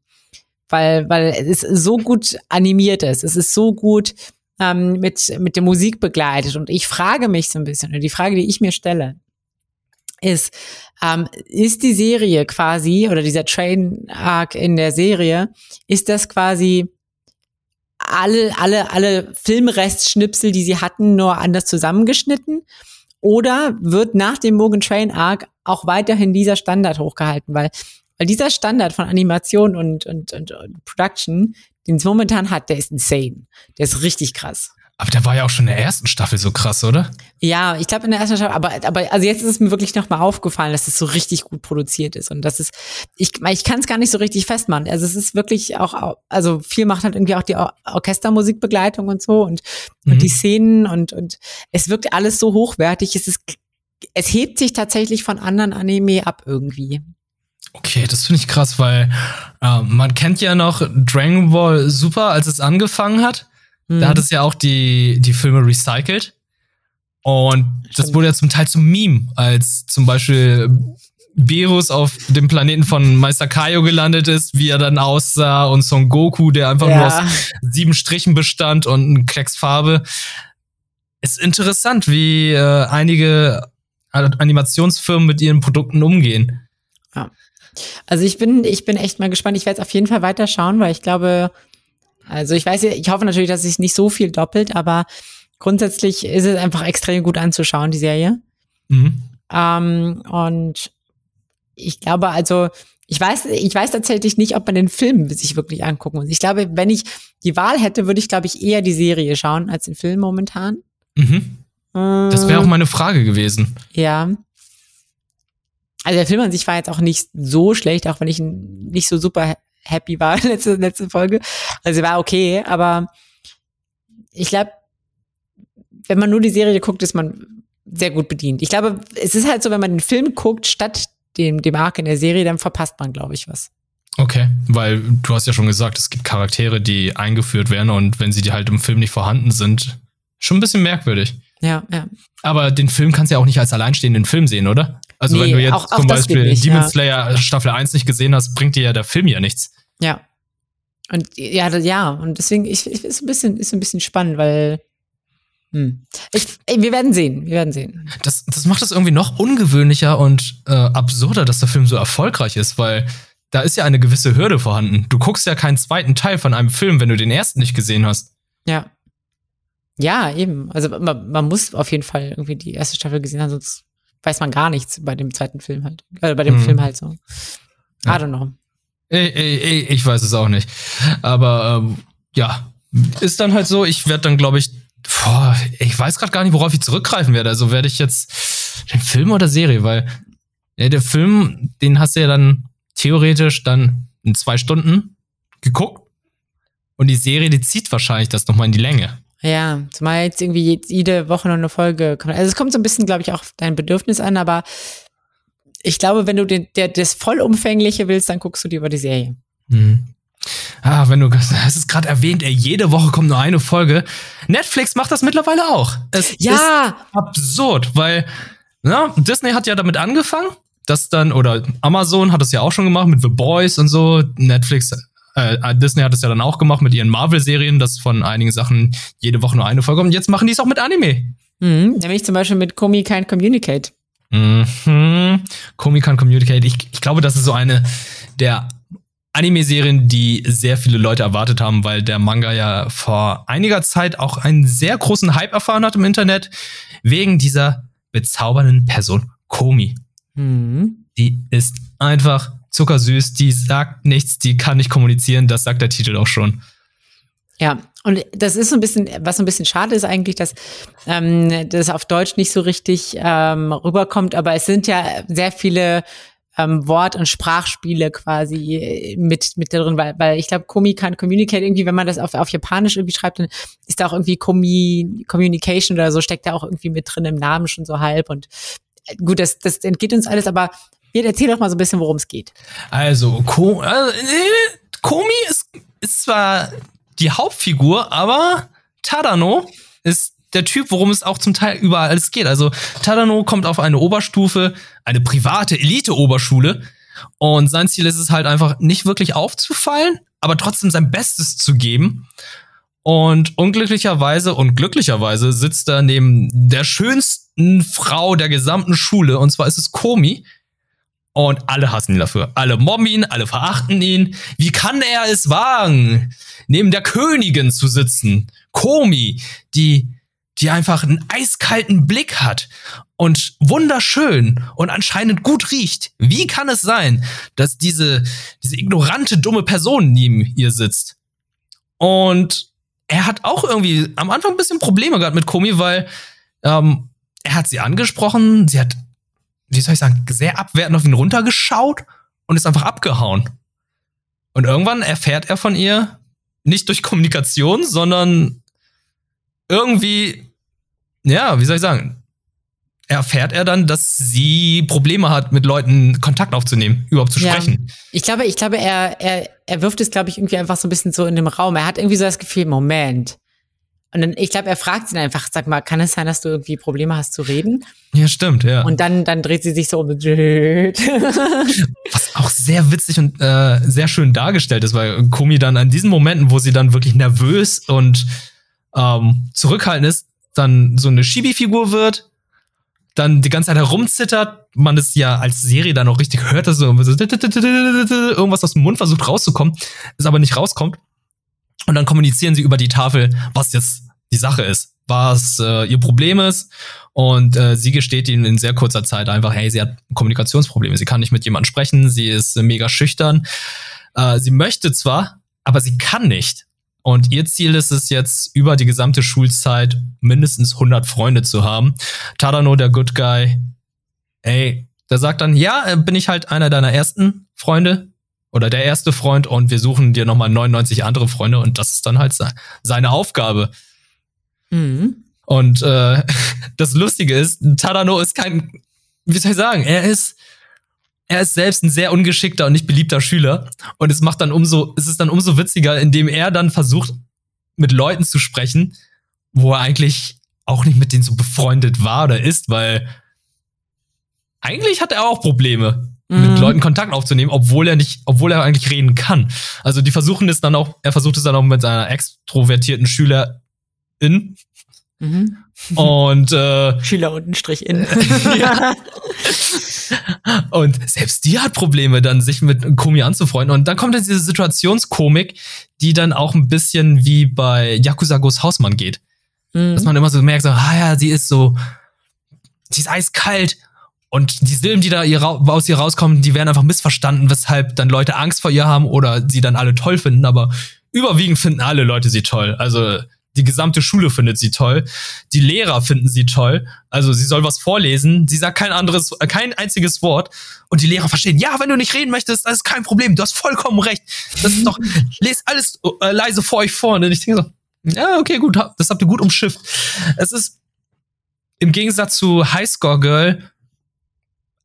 B: Weil, weil es so gut animiert ist. Es ist so gut ähm, mit, mit der Musik begleitet. Und ich frage mich so ein bisschen, oder die Frage, die ich mir stelle, ist, ähm, ist die Serie quasi oder dieser Train Arc in der Serie, ist das quasi alle, alle, alle Filmrestschnipsel, die sie hatten, nur anders zusammengeschnitten? Oder wird nach dem Morgan Train Arc auch weiterhin dieser Standard hochgehalten? Weil, weil dieser Standard von Animation und, und, und, und Production, den es momentan hat, der ist insane. Der ist richtig krass.
A: Aber der war ja auch schon in der ersten Staffel so krass, oder?
B: Ja, ich glaube in der ersten Staffel, aber, aber also jetzt ist es mir wirklich nochmal aufgefallen, dass es so richtig gut produziert ist. Und das ist, ich, ich kann es gar nicht so richtig festmachen. Also es ist wirklich auch, also viel macht halt irgendwie auch die Or Orchestermusikbegleitung und so und, mhm. und die Szenen und, und es wirkt alles so hochwertig. Es ist, es hebt sich tatsächlich von anderen Anime ab irgendwie.
A: Okay, das finde ich krass, weil äh, man kennt ja noch Dragon Ball Super, als es angefangen hat. Mhm. Da hat es ja auch die, die Filme recycelt. Und das wurde ja zum Teil zum Meme, als zum Beispiel Berus auf dem Planeten von Meister Kaio gelandet ist, wie er dann aussah und Son Goku, der einfach ja. nur aus sieben Strichen bestand und eine Klecksfarbe. Ist interessant, wie äh, einige Animationsfirmen mit ihren Produkten umgehen.
B: Ja. Also ich bin, ich bin echt mal gespannt. Ich werde auf jeden Fall weiterschauen, weil ich glaube, also ich weiß, ich hoffe natürlich, dass es nicht so viel doppelt, aber grundsätzlich ist es einfach extrem gut anzuschauen, die Serie. Mhm. Ähm, und ich glaube, also ich weiß, ich weiß tatsächlich nicht, ob man den Film sich wirklich angucken muss. Ich glaube, wenn ich die Wahl hätte, würde ich, glaube ich, eher die Serie schauen als den Film momentan.
A: Mhm. Das wäre auch meine Frage gewesen.
B: Ja. Also der Film an sich war jetzt auch nicht so schlecht, auch wenn ich nicht so super happy war letzte, letzte Folge. Also war okay, aber ich glaube, wenn man nur die Serie guckt, ist man sehr gut bedient. Ich glaube, es ist halt so, wenn man den Film guckt, statt dem, dem Arc in der Serie, dann verpasst man, glaube ich, was.
A: Okay, weil du hast ja schon gesagt, es gibt Charaktere, die eingeführt werden und wenn sie die halt im Film nicht vorhanden sind, schon ein bisschen merkwürdig.
B: Ja, ja.
A: Aber den Film kannst du ja auch nicht als alleinstehenden Film sehen, oder? Also nee, wenn du jetzt auch, zum auch Beispiel nicht, Demon ja. Slayer Staffel 1 nicht gesehen hast, bringt dir ja der Film ja nichts.
B: Ja. Und ja, ja, und deswegen ich, ich, ist ein bisschen ist ein bisschen spannend, weil hm. Ich, ey, wir werden sehen, wir werden sehen.
A: Das, das macht es irgendwie noch ungewöhnlicher und äh, absurder, dass der Film so erfolgreich ist, weil da ist ja eine gewisse Hürde vorhanden. Du guckst ja keinen zweiten Teil von einem Film, wenn du den ersten nicht gesehen hast.
B: Ja. Ja, eben. Also man, man muss auf jeden Fall irgendwie die erste Staffel gesehen haben, sonst weiß man gar nichts bei dem zweiten Film halt. Äh, bei dem mhm. Film halt so. I ja. don't know.
A: Ey, ey, ich weiß es auch nicht. Aber ähm, ja, ist dann halt so, ich werde dann, glaube ich, boah, ich weiß gerade gar nicht, worauf ich zurückgreifen werde. Also werde ich jetzt den Film oder Serie, weil ja, der Film, den hast du ja dann theoretisch dann in zwei Stunden geguckt. Und die Serie, die zieht wahrscheinlich das nochmal in die Länge.
B: Ja, zumal jetzt irgendwie jede Woche noch eine Folge kommt. Also es kommt so ein bisschen, glaube ich, auch auf dein Bedürfnis an, aber ich glaube, wenn du den, der, das Vollumfängliche willst, dann guckst du dir über die Serie.
A: Mhm. Ah, wenn du hast es gerade erwähnt, ey, jede Woche kommt nur eine Folge. Netflix macht das mittlerweile auch. Es
B: ja. ist
A: absurd, weil na, Disney hat ja damit angefangen, das dann oder Amazon hat es ja auch schon gemacht mit The Boys und so. Netflix äh, Disney hat es ja dann auch gemacht mit ihren Marvel-Serien, dass von einigen Sachen jede Woche nur eine Folge kommt. Jetzt machen die es auch mit Anime.
B: Mhm, nämlich zum Beispiel mit Komi Can't Communicate.
A: Mhm. Komi Can't Communicate. Ich, ich glaube, das ist so eine der Anime-Serien, die sehr viele Leute erwartet haben, weil der Manga ja vor einiger Zeit auch einen sehr großen Hype erfahren hat im Internet, wegen dieser bezaubernden Person Komi. Mhm. Die ist einfach zuckersüß, die sagt nichts, die kann nicht kommunizieren, das sagt der Titel auch schon.
B: Ja, und das ist so ein bisschen, was so ein bisschen schade ist eigentlich, dass ähm, das auf Deutsch nicht so richtig ähm, rüberkommt, aber es sind ja sehr viele ähm, Wort- und Sprachspiele quasi mit, mit drin, weil, weil ich glaube, Komi kann communicate irgendwie, wenn man das auf, auf Japanisch irgendwie schreibt, dann ist da auch irgendwie Komi, Communication oder so, steckt da auch irgendwie mit drin im Namen schon so halb und äh, gut, das, das entgeht uns alles, aber erzähl doch mal so ein bisschen, worum es geht.
A: Also, Ko äh, Komi ist, ist zwar die Hauptfigur, aber Tadano ist der Typ, worum es auch zum Teil überall alles geht. Also Tadano kommt auf eine Oberstufe, eine private Elite-Oberschule. Und sein Ziel ist es halt einfach nicht wirklich aufzufallen, aber trotzdem sein Bestes zu geben. Und unglücklicherweise und glücklicherweise sitzt er neben der schönsten Frau der gesamten Schule, und zwar ist es Komi, und alle hassen ihn dafür. Alle mobben ihn, alle verachten ihn. Wie kann er es wagen, neben der Königin zu sitzen? Komi, die, die einfach einen eiskalten Blick hat und wunderschön und anscheinend gut riecht. Wie kann es sein, dass diese, diese ignorante, dumme Person neben ihr sitzt? Und er hat auch irgendwie am Anfang ein bisschen Probleme gehabt mit Komi, weil ähm, er hat sie angesprochen, sie hat, wie soll ich sagen, sehr abwertend auf ihn runtergeschaut und ist einfach abgehauen. Und irgendwann erfährt er von ihr, nicht durch Kommunikation, sondern irgendwie, ja, wie soll ich sagen, erfährt er dann, dass sie Probleme hat, mit Leuten Kontakt aufzunehmen, überhaupt zu sprechen.
B: Ja. Ich glaube, ich glaube, er, er, er wirft es, glaube ich, irgendwie einfach so ein bisschen so in dem Raum. Er hat irgendwie so das Gefühl, Moment. Und dann, ich glaube, er fragt ihn einfach, sag mal, kann es sein, dass du irgendwie Probleme hast zu reden?
A: Ja, stimmt, ja.
B: Und dann, dann dreht sie sich so um.
A: Was auch sehr witzig und äh, sehr schön dargestellt ist, weil Komi dann an diesen Momenten, wo sie dann wirklich nervös und ähm, zurückhaltend ist, dann so eine Shibi-Figur wird, dann die ganze Zeit herumzittert, man es ja als Serie dann auch richtig hört, dass so irgendwas aus dem Mund versucht rauszukommen, es aber nicht rauskommt. Und dann kommunizieren sie über die Tafel, was jetzt die Sache ist, was äh, ihr Problem ist. Und äh, sie gesteht ihnen in sehr kurzer Zeit einfach, hey, sie hat Kommunikationsprobleme, sie kann nicht mit jemandem sprechen, sie ist äh, mega schüchtern. Äh, sie möchte zwar, aber sie kann nicht. Und ihr Ziel ist es jetzt, über die gesamte Schulzeit mindestens 100 Freunde zu haben. Tadano, der Good Guy, ey, der sagt dann, ja, äh, bin ich halt einer deiner ersten Freunde oder der erste Freund und wir suchen dir nochmal 99 andere Freunde und das ist dann halt seine Aufgabe. Mhm. Und äh, das Lustige ist, Tadano ist kein, wie soll ich sagen, er ist er ist selbst ein sehr ungeschickter und nicht beliebter Schüler. Und es macht dann umso, es ist dann umso witziger, indem er dann versucht, mit Leuten zu sprechen, wo er eigentlich auch nicht mit denen so befreundet war oder ist, weil eigentlich hat er auch Probleme, mhm. mit Leuten Kontakt aufzunehmen, obwohl er nicht, obwohl er eigentlich reden kann. Also die versuchen es dann auch, er versucht es dann auch mit seiner extrovertierten Schülerin. Mhm. Und äh,
B: Schüler unten Strich in.
A: ja. Und selbst die hat Probleme, dann sich mit Komi anzufreunden. Und dann kommt dann diese Situationskomik, die dann auch ein bisschen wie bei Yakuza Ghost Hausmann geht. Mhm. Dass man immer so merkt, so, ah ja, sie ist so, sie ist eiskalt. Und die Silben, die da aus ihr rauskommen, die werden einfach missverstanden, weshalb dann Leute Angst vor ihr haben oder sie dann alle toll finden. Aber überwiegend finden alle Leute sie toll. Also die gesamte Schule findet sie toll. Die Lehrer finden sie toll. Also sie soll was vorlesen. Sie sagt kein anderes, äh, kein einziges Wort. Und die Lehrer verstehen, ja, wenn du nicht reden möchtest, das ist kein Problem. Du hast vollkommen recht. Das ist doch, lest alles äh, leise vor euch vor. Und ich denke so, ja, okay, gut, das habt ihr gut umschifft. Es ist im Gegensatz zu Highscore Girl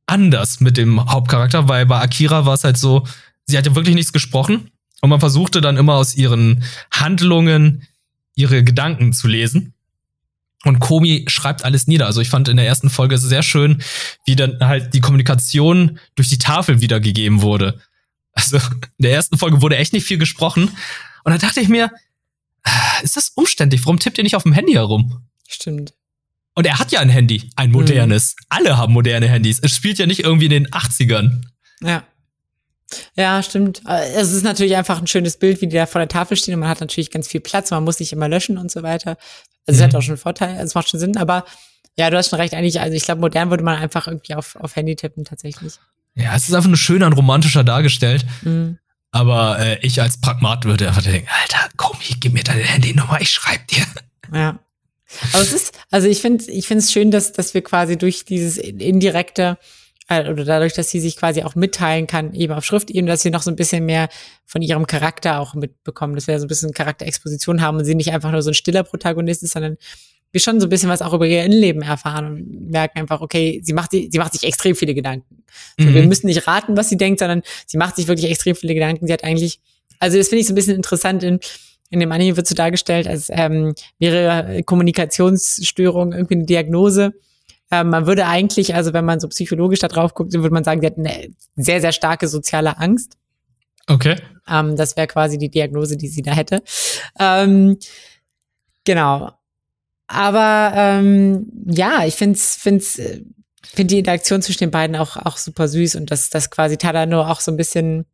A: anders mit dem Hauptcharakter, weil bei Akira war es halt so, sie hat ja wirklich nichts gesprochen. Und man versuchte dann immer aus ihren Handlungen ihre Gedanken zu lesen. Und Komi schreibt alles nieder. Also ich fand in der ersten Folge sehr schön, wie dann halt die Kommunikation durch die Tafel wiedergegeben wurde. Also in der ersten Folge wurde echt nicht viel gesprochen. Und dann dachte ich mir, ah, ist das umständlich? Warum tippt ihr nicht auf dem Handy herum?
B: Stimmt.
A: Und er hat ja ein Handy, ein modernes. Mhm. Alle haben moderne Handys. Es spielt ja nicht irgendwie in den 80ern.
B: Ja. Ja, stimmt. Es ist natürlich einfach ein schönes Bild, wie die da vor der Tafel stehen und man hat natürlich ganz viel Platz, man muss nicht immer löschen und so weiter. Also mhm. es hat auch schon Vorteile, es macht schon Sinn, aber ja, du hast schon recht, eigentlich, also ich glaube, modern würde man einfach irgendwie auf, auf Handy tippen, tatsächlich.
A: Ja, es ist einfach nur schöner und romantischer dargestellt. Mhm. Aber äh, ich als Pragmat würde einfach denken, Alter, komm hier, gib mir deine Handynummer, ich schreib dir.
B: Ja. Aber es ist, also ich finde, ich finde es schön, dass, dass wir quasi durch dieses indirekte äh, oder dadurch, dass sie sich quasi auch mitteilen kann, eben auf Schriftebene, dass sie noch so ein bisschen mehr von ihrem Charakter auch mitbekommen, dass wir so ein bisschen Charakterexposition haben und sie nicht einfach nur so ein stiller Protagonist ist, sondern wir schon so ein bisschen was auch über ihr Innenleben erfahren und merken einfach, okay, sie macht, sie macht sich extrem viele Gedanken. Mhm. So, wir müssen nicht raten, was sie denkt, sondern sie macht sich wirklich extrem viele Gedanken. Sie hat eigentlich, also das finde ich so ein bisschen interessant in, in dem Anime wird so dargestellt, als ähm, wäre Kommunikationsstörung irgendwie eine Diagnose ähm, man würde eigentlich, also wenn man so psychologisch da drauf guckt, würde man sagen, die hat eine sehr, sehr starke soziale Angst.
A: Okay.
B: Ähm, das wäre quasi die Diagnose, die sie da hätte. Ähm, genau. Aber ähm, ja, ich finde find's, äh, find die Interaktion zwischen den beiden auch, auch super süß und dass das quasi Tadano auch so ein bisschen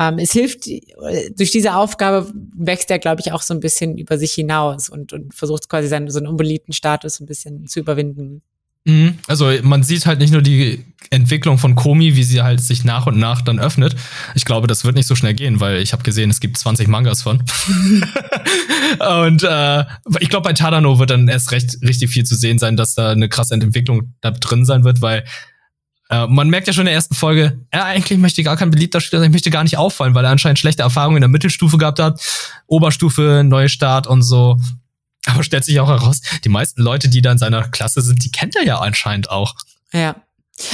B: ähm, es hilft, durch diese Aufgabe wächst er, glaube ich, auch so ein bisschen über sich hinaus und, und versucht quasi seinen so einen unbeliebten Status ein bisschen zu überwinden.
A: Mhm. Also man sieht halt nicht nur die Entwicklung von Komi, wie sie halt sich nach und nach dann öffnet. Ich glaube, das wird nicht so schnell gehen, weil ich habe gesehen, es gibt 20 Mangas von. Und äh, ich glaube, bei Tadano wird dann erst recht richtig viel zu sehen sein, dass da eine krasse Entwicklung da drin sein wird, weil äh, man merkt ja schon in der ersten Folge, er eigentlich möchte gar kein beliebter Spieler sein, möchte gar nicht auffallen, weil er anscheinend schlechte Erfahrungen in der Mittelstufe gehabt hat, Oberstufe, Neustart und so. Aber stellt sich auch heraus, die meisten Leute, die da in seiner Klasse sind, die kennt er ja anscheinend auch.
B: Ja.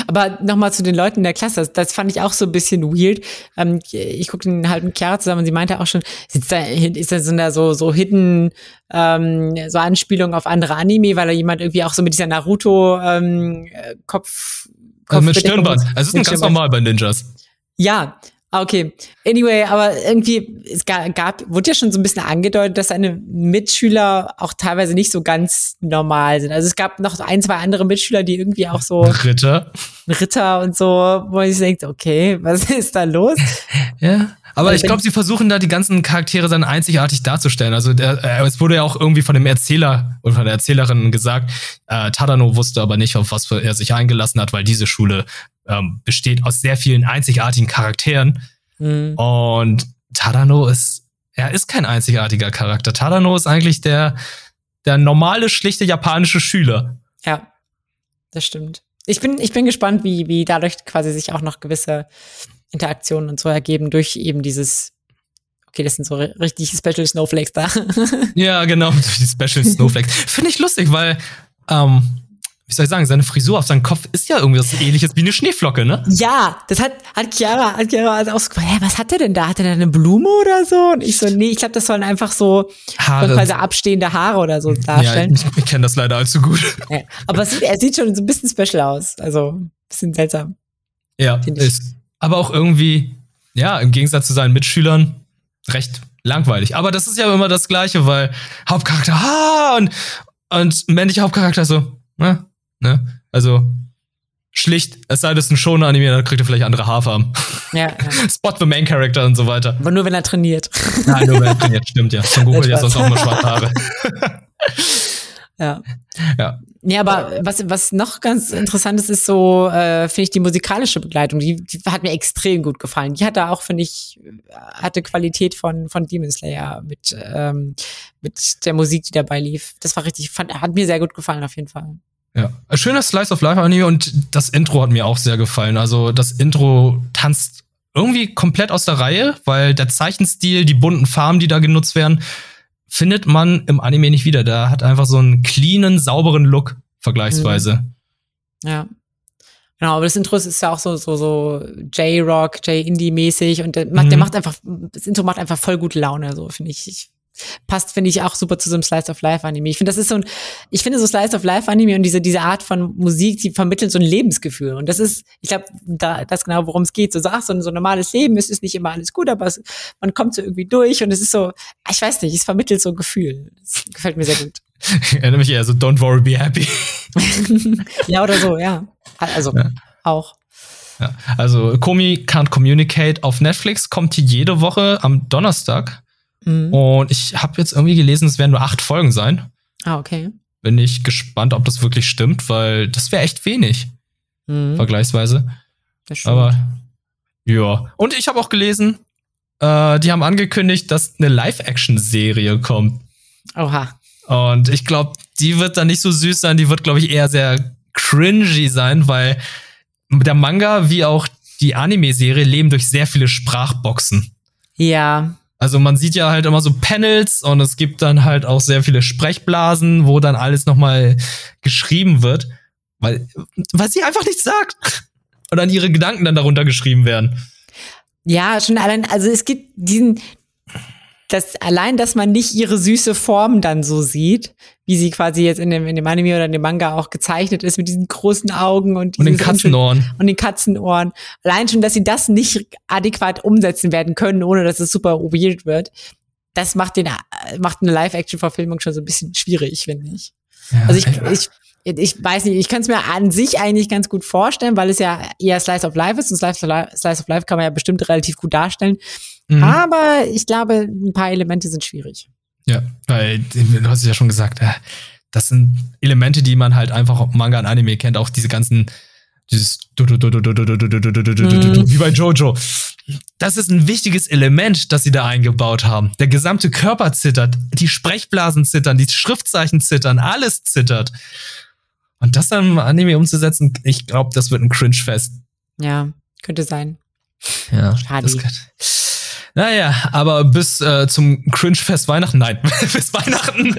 B: Aber nochmal zu den Leuten in der Klasse, das, fand ich auch so ein bisschen weird. Ähm, ich guckte den halben Chiara zusammen und sie meinte auch schon, sitzt da, ist da so, so, so hidden, ähm, so Anspielung auf andere Anime, weil da jemand irgendwie auch so mit dieser Naruto-Kopf ähm, Kopf,
A: also mit Stirnband. Es ist ein ganz normal bei Ninjas.
B: Ja, okay. Anyway, aber irgendwie, es gab, wurde ja schon so ein bisschen angedeutet, dass seine Mitschüler auch teilweise nicht so ganz normal sind. Also es gab noch ein, zwei andere Mitschüler, die irgendwie auch so.
A: Ritter.
B: Ritter und so, wo ich denke, okay, was ist da los?
A: ja. Aber ich glaube, sie versuchen da die ganzen Charaktere dann einzigartig darzustellen. Also der, äh, es wurde ja auch irgendwie von dem Erzähler oder von der Erzählerin gesagt, äh, Tadano wusste aber nicht, auf was er sich eingelassen hat, weil diese Schule ähm, besteht aus sehr vielen einzigartigen Charakteren. Mhm. Und Tadano ist, er ist kein einzigartiger Charakter. Tadano ist eigentlich der, der normale, schlichte japanische Schüler.
B: Ja, das stimmt. Ich bin, ich bin gespannt, wie, wie dadurch quasi sich auch noch gewisse Interaktionen und so ergeben durch eben dieses Okay, das sind so richtig Special Snowflakes da.
A: ja, genau, die Special Snowflakes. Finde ich lustig, weil ähm, wie soll ich sagen, seine Frisur auf seinem Kopf ist ja irgendwie was ähnliches wie eine Schneeflocke, ne?
B: Ja, das hat, hat Chiara, hat Chiara also ausgefragt, hä, was hat der denn da? Hat er da eine Blume oder so? Und ich so, nee, ich glaube, das sollen einfach so quasi abstehende Haare oder so darstellen.
A: Ja, ich, ich kenne das leider allzu gut.
B: Ja, aber sieht, er sieht schon so ein bisschen special aus. Also, ein bisschen seltsam.
A: Ja, ist. Aber auch irgendwie, ja, im Gegensatz zu seinen Mitschülern, recht langweilig. Aber das ist ja immer das Gleiche, weil Hauptcharakter, ah, und, und männlicher Hauptcharakter so, ne? Ne? Also schlicht, es sei denn, es ist ein schoner Anime, dann kriegt er vielleicht andere Haarfarben. Ja, ja. Spot the main character und so weiter.
B: Aber nur wenn er trainiert.
A: Nein, nur wenn er trainiert, stimmt ja. Son Goku hat ja sonst auch immer schwarze Haare.
B: ja. Ja. Ja, aber was, was noch ganz interessant ist, ist so, äh, finde ich, die musikalische Begleitung. Die, die hat mir extrem gut gefallen. Die hatte auch, finde ich, hatte Qualität von, von Demon Slayer mit, ähm, mit der Musik, die dabei lief. Das war richtig, fand, hat mir sehr gut gefallen, auf jeden Fall.
A: Ja, ein schöner Slice of Life Anime und das Intro hat mir auch sehr gefallen. Also das Intro tanzt irgendwie komplett aus der Reihe, weil der Zeichenstil, die bunten Farben, die da genutzt werden, findet man im Anime nicht wieder. Der hat einfach so einen cleanen, sauberen Look vergleichsweise.
B: Mhm. Ja. Genau, aber das Intro ist ja auch so, so, so J-Rock, J-Indie-mäßig und der macht, mhm. der macht einfach, das Intro macht einfach voll gute Laune, so finde ich. Ich passt, finde ich, auch super zu so einem Slice of Life Anime. Ich finde, das ist so ein, ich finde so Slice of Life Anime und diese, diese Art von Musik, die vermitteln so ein Lebensgefühl. Und das ist, ich glaube, da, das genau, worum es geht. So, so, ach, so ein so normales Leben, es ist nicht immer alles gut, aber es, man kommt so irgendwie durch und es ist so, ich weiß nicht, es vermittelt so ein Gefühl. Das gefällt mir sehr gut.
A: Ich erinnere mich eher so, don't worry, be happy.
B: ja, oder so, ja. Also, ja. auch.
A: Ja, also Komi Can't Communicate auf Netflix kommt hier jede Woche am Donnerstag. Mhm. Und ich habe jetzt irgendwie gelesen, es werden nur acht Folgen sein.
B: Ah, okay.
A: Bin ich gespannt, ob das wirklich stimmt, weil das wäre echt wenig. Mhm. Vergleichsweise. Das stimmt. Aber ja. Und ich habe auch gelesen, äh, die haben angekündigt, dass eine Live-Action-Serie kommt.
B: Oha.
A: Und ich glaube, die wird dann nicht so süß sein, die wird, glaube ich, eher sehr cringy sein, weil der Manga wie auch die Anime-Serie leben durch sehr viele Sprachboxen.
B: Ja.
A: Also man sieht ja halt immer so Panels und es gibt dann halt auch sehr viele Sprechblasen, wo dann alles nochmal geschrieben wird, weil, weil sie einfach nichts sagt. Und dann ihre Gedanken dann darunter geschrieben werden.
B: Ja, schon allein, also es gibt diesen, dass allein, dass man nicht ihre süße Form dann so sieht, wie sie quasi jetzt in dem, in dem Anime oder in dem Manga auch gezeichnet ist, mit diesen großen Augen und,
A: und den Katzenohren.
B: Und den Katzenohren. Allein schon, dass sie das nicht adäquat umsetzen werden können, ohne dass es super weird wird, das macht den, macht eine Live-Action-Verfilmung schon so ein bisschen schwierig, finde ich. Ja, also ich, ich, ich weiß nicht, ich kann es mir an sich eigentlich ganz gut vorstellen, weil es ja eher Slice of Life ist und Slice of Life, Slice of Life kann man ja bestimmt relativ gut darstellen. Mhm. Aber ich glaube, ein paar Elemente sind schwierig.
A: Ja, weil du hast es ja schon gesagt, äh, das sind Elemente, die man halt einfach auf Manga und Anime kennt, auch diese ganzen Dieses wie bei Jojo. Das ist ein wichtiges Element, das sie da eingebaut haben. Der gesamte Körper zittert, die Sprechblasen zittern, die Schriftzeichen zittern, alles zittert. Und das dann im Anime umzusetzen, ich glaube, das wird ein Cringe-Fest.
B: Ja, könnte sein.
A: Ja, Schade. Naja, aber bis äh, zum Cringe-Fest Weihnachten, nein, bis Weihnachten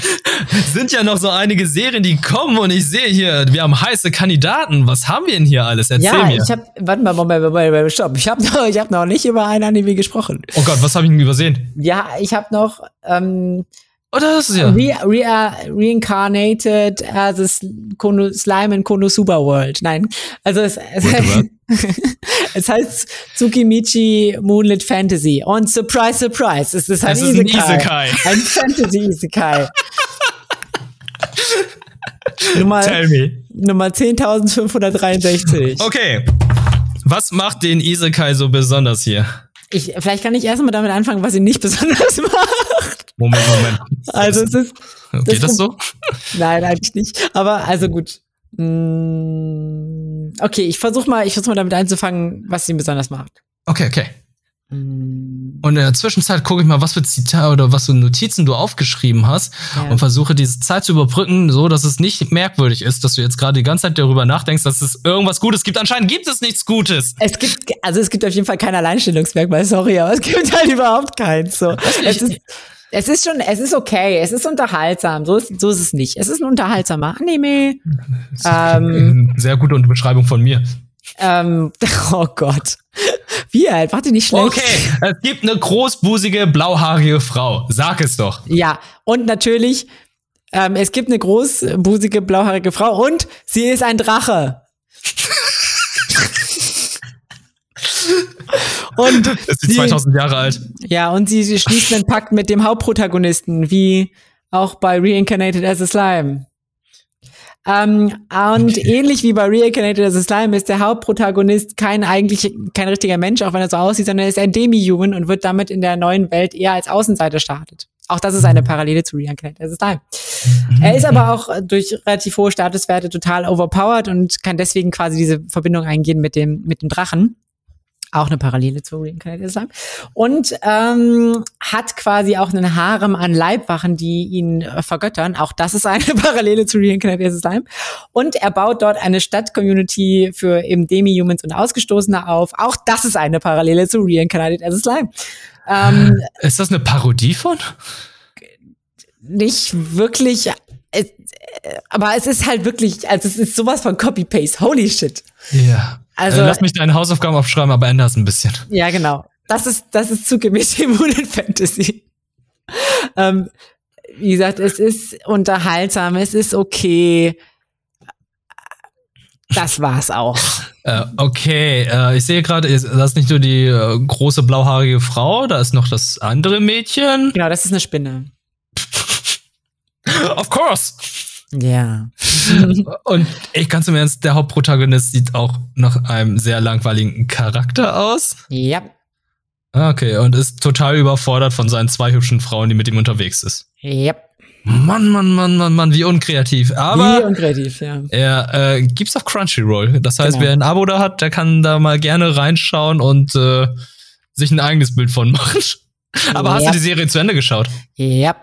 A: sind ja noch so einige Serien, die kommen und ich sehe hier, wir haben heiße Kandidaten. Was haben wir denn hier alles?
B: Erzähl ja, mir. Ja, ich habe, warte mal, Moment, Moment, Moment, stopp. Ich habe noch, ich hab noch nicht über ein Anime gesprochen.
A: Oh Gott, was habe ich denn übersehen?
B: Ja, ich habe noch ähm,
A: Oh, das ist ja.
B: Re re reincarnated as a Slime in Konosuba World. Nein. Also es, es, es heißt Tsukimichi Moonlit Fantasy. Und surprise, surprise, es ist ein es Isekai. Ist ein, Isekai. ein Fantasy Isekai. Nummer, Tell me. Nummer 10.563.
A: Okay. Was macht den Isekai so besonders hier?
B: Ich, vielleicht kann ich erstmal damit anfangen, was ihn nicht besonders macht.
A: Moment, Moment.
B: Also es ist.
A: Geht das, das so?
B: Nein, eigentlich nicht. Aber also gut. Okay, ich versuche mal, ich versuche mal damit einzufangen, was ihn besonders macht.
A: Okay, okay. Mm. Und in der Zwischenzeit gucke ich mal, was für Zitate oder was für Notizen du aufgeschrieben hast ja. und versuche diese Zeit zu überbrücken, so dass es nicht merkwürdig ist, dass du jetzt gerade die ganze Zeit darüber nachdenkst, dass es irgendwas Gutes gibt. Anscheinend gibt es nichts Gutes.
B: Es gibt, also es gibt auf jeden Fall kein Alleinstellungsmerkmal, sorry, aber es gibt halt überhaupt keins. So. Es ist, es ist schon, es ist okay, es ist unterhaltsam, so ist, so ist es nicht. Es ist ein unterhaltsamer Anime.
A: Ähm, Sehr gute Beschreibung von mir.
B: Ähm, oh Gott. Wie alt? Warte nicht schlecht.
A: Okay, es gibt eine großbusige, blauhaarige Frau. Sag es doch.
B: Ja, und natürlich, ähm, es gibt eine großbusige, blauhaarige Frau und sie ist ein Drache.
A: und ist sie 2000 Jahre alt.
B: Ja, und sie, sie schließt einen Pakt mit dem Hauptprotagonisten, wie auch bei Reincarnated as a Slime. Ähm, und ähnlich wie bei Reincarnated as a Slime ist der Hauptprotagonist kein eigentlich kein richtiger Mensch, auch wenn er so aussieht, sondern er ist ein Demi-Human und wird damit in der neuen Welt eher als Außenseiter startet. Auch das ist eine Parallele zu Reincarnated as a Slime. Mhm. Er ist aber auch durch relativ hohe Statuswerte total overpowered und kann deswegen quasi diese Verbindung eingehen mit dem mit dem Drachen auch eine Parallele zu Reincarnated Islam. Und ähm, hat quasi auch einen Harem an Leibwachen, die ihn äh, vergöttern. Auch das ist eine Parallele zu Reincarnated Islam. Und er baut dort eine Stadt-Community für eben Demi-Humans und Ausgestoßene auf. Auch das ist eine Parallele zu Reincarnated as Islam.
A: Ähm, ist das eine Parodie von?
B: Nicht wirklich. Äh, aber es ist halt wirklich, also es ist sowas von Copy-Paste. Holy shit.
A: Ja. Also, äh, lass mich deine Hausaufgaben aufschreiben, aber ändere es ein bisschen.
B: Ja, genau. Das ist, das ist zugemäß Immunen Fantasy. ähm, wie gesagt, es ist unterhaltsam, es ist okay. Das war's auch.
A: Äh, okay, äh, ich sehe gerade, das ist nicht nur die äh, große blauhaarige Frau, da ist noch das andere Mädchen.
B: Genau, das ist eine Spinne.
A: of course.
B: Ja.
A: Und ich ganz im Ernst, der Hauptprotagonist sieht auch nach einem sehr langweiligen Charakter aus.
B: Ja.
A: Okay, und ist total überfordert von seinen zwei hübschen Frauen, die mit ihm unterwegs ist.
B: Ja.
A: Mann, Mann, Mann, Mann, Mann, wie unkreativ. Aber
B: wie unkreativ, ja.
A: Er äh, gibt's auf Crunchyroll. Das heißt, genau. wer ein Abo da hat, der kann da mal gerne reinschauen und äh, sich ein eigenes Bild von machen. Aber ja. hast du die Serie zu Ende geschaut?
B: Ja.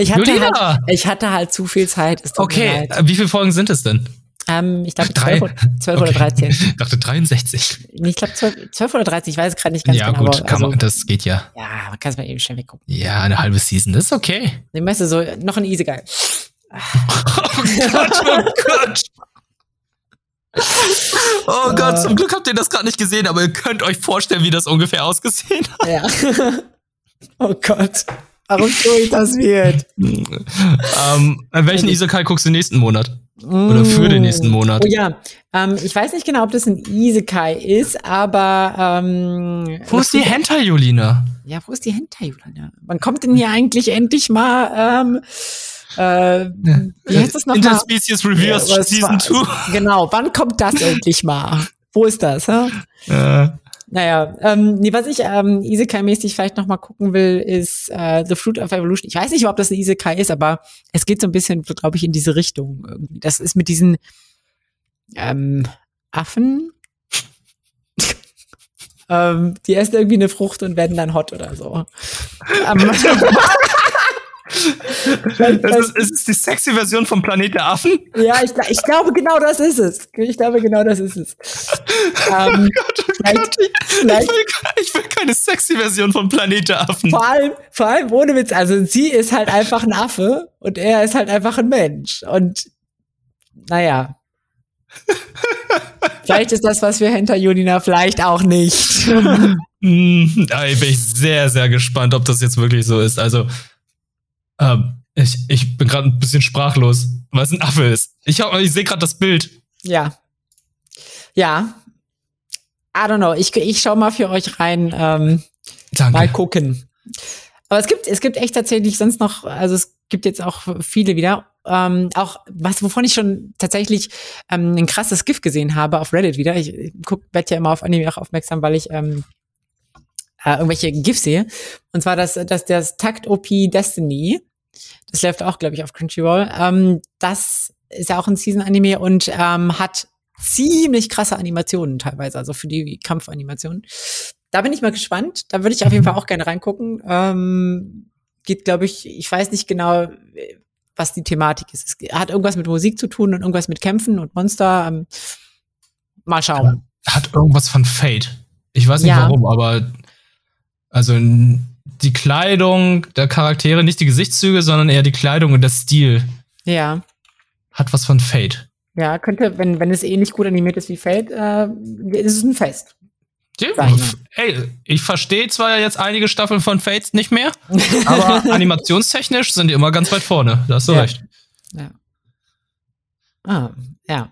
B: Ich hatte, halt, ich hatte halt zu viel Zeit.
A: okay, wie viele Folgen sind es denn?
B: Ähm, ich glaube 12, 12 okay. oder 13.
A: Ich dachte 63.
B: Ich glaube 12, 12, oder 13, ich weiß es gerade nicht ganz
A: ja,
B: genau.
A: Ja gut, also, man, das geht ja.
B: Ja, man kann es mal eben schnell weggucken.
A: Ja, eine halbe Season, das ist okay.
B: Den weißt du so, noch ein Easy Guy.
A: oh Gott, oh Gott. Oh Gott, zum Glück habt ihr das gerade nicht gesehen, aber ihr könnt euch vorstellen, wie das ungefähr ausgesehen hat.
B: Ja. oh Gott. Warum tue ich das wird?
A: ähm, welchen Isekai guckst du nächsten Monat? Oder für den nächsten Monat?
B: Oh ja, ähm, ich weiß nicht genau, ob das ein Isekai ist, aber ähm,
A: Wo ist die Hentai Julina?
B: Ja, wo ist die Hentai Julina? Wann kommt denn hier eigentlich endlich mal ähm, äh, wie heißt das nochmal?
A: Interspecies Reverse ja, Season 2.
B: Genau, wann kommt das endlich mal? Wo ist das? Hä?
A: Äh.
B: Naja, ähm, nee, was ich ähm, Isekai-mäßig vielleicht noch mal gucken will, ist äh, The Fruit of Evolution. Ich weiß nicht, ob das ein Isekai ist, aber es geht so ein bisschen, glaube ich, in diese Richtung irgendwie. Das ist mit diesen ähm, Affen. ähm, die essen irgendwie eine Frucht und werden dann hot oder so.
A: Das ist, ist es die sexy Version vom Planet der Affen?
B: Ja, ich, ich, glaube, genau das ist es. Ich glaube, genau das ist es.
A: Ähm, oh Gott, oh Gott. Ich, will, ich, will, keine sexy Version vom Planet der Affen.
B: Vor allem, vor allem ohne Witz. Also sie ist halt einfach ein Affe und er ist halt einfach ein Mensch. Und naja. vielleicht ist das, was wir hinter Julina, vielleicht auch nicht.
A: Hm, da bin ich sehr, sehr gespannt, ob das jetzt wirklich so ist. Also, ähm, ich, ich bin gerade ein bisschen sprachlos, weil es ein Affe ist. Ich, ich sehe gerade das Bild.
B: Ja. Ja. I don't know. Ich, ich schau mal für euch rein. Ähm, Danke. Mal gucken. Aber es gibt, es gibt echt tatsächlich sonst noch, also es gibt jetzt auch viele wieder. Ähm, auch was, wovon ich schon tatsächlich ähm, ein krasses GIF gesehen habe auf Reddit wieder. Ich, ich guck, werd ja immer auf Anime auch aufmerksam, weil ich ähm, äh, irgendwelche GIFs sehe. Und zwar das, das, das Takt OP Destiny. Das läuft auch, glaube ich, auf Crunchyroll. Ähm, das ist ja auch ein Season-Anime und ähm, hat ziemlich krasse Animationen teilweise, also für die Kampfanimationen. Da bin ich mal gespannt. Da würde ich auf jeden Fall auch gerne reingucken. Ähm, geht, glaube ich, ich weiß nicht genau, was die Thematik ist. Es hat irgendwas mit Musik zu tun und irgendwas mit Kämpfen und Monster. Ähm, mal schauen.
A: Hat irgendwas von Fate. Ich weiß nicht ja. warum, aber also die Kleidung der Charaktere, nicht die Gesichtszüge, sondern eher die Kleidung und der Stil.
B: Ja.
A: Hat was von Fate.
B: Ja, könnte, wenn, wenn es ähnlich gut animiert ist wie Fate, äh, ist es ein Fest.
A: Ey, ich verstehe zwar jetzt einige Staffeln von Fates nicht mehr, aber animationstechnisch sind die immer ganz weit vorne. Da hast du
B: ja.
A: recht.
B: Ja. Ah, ja.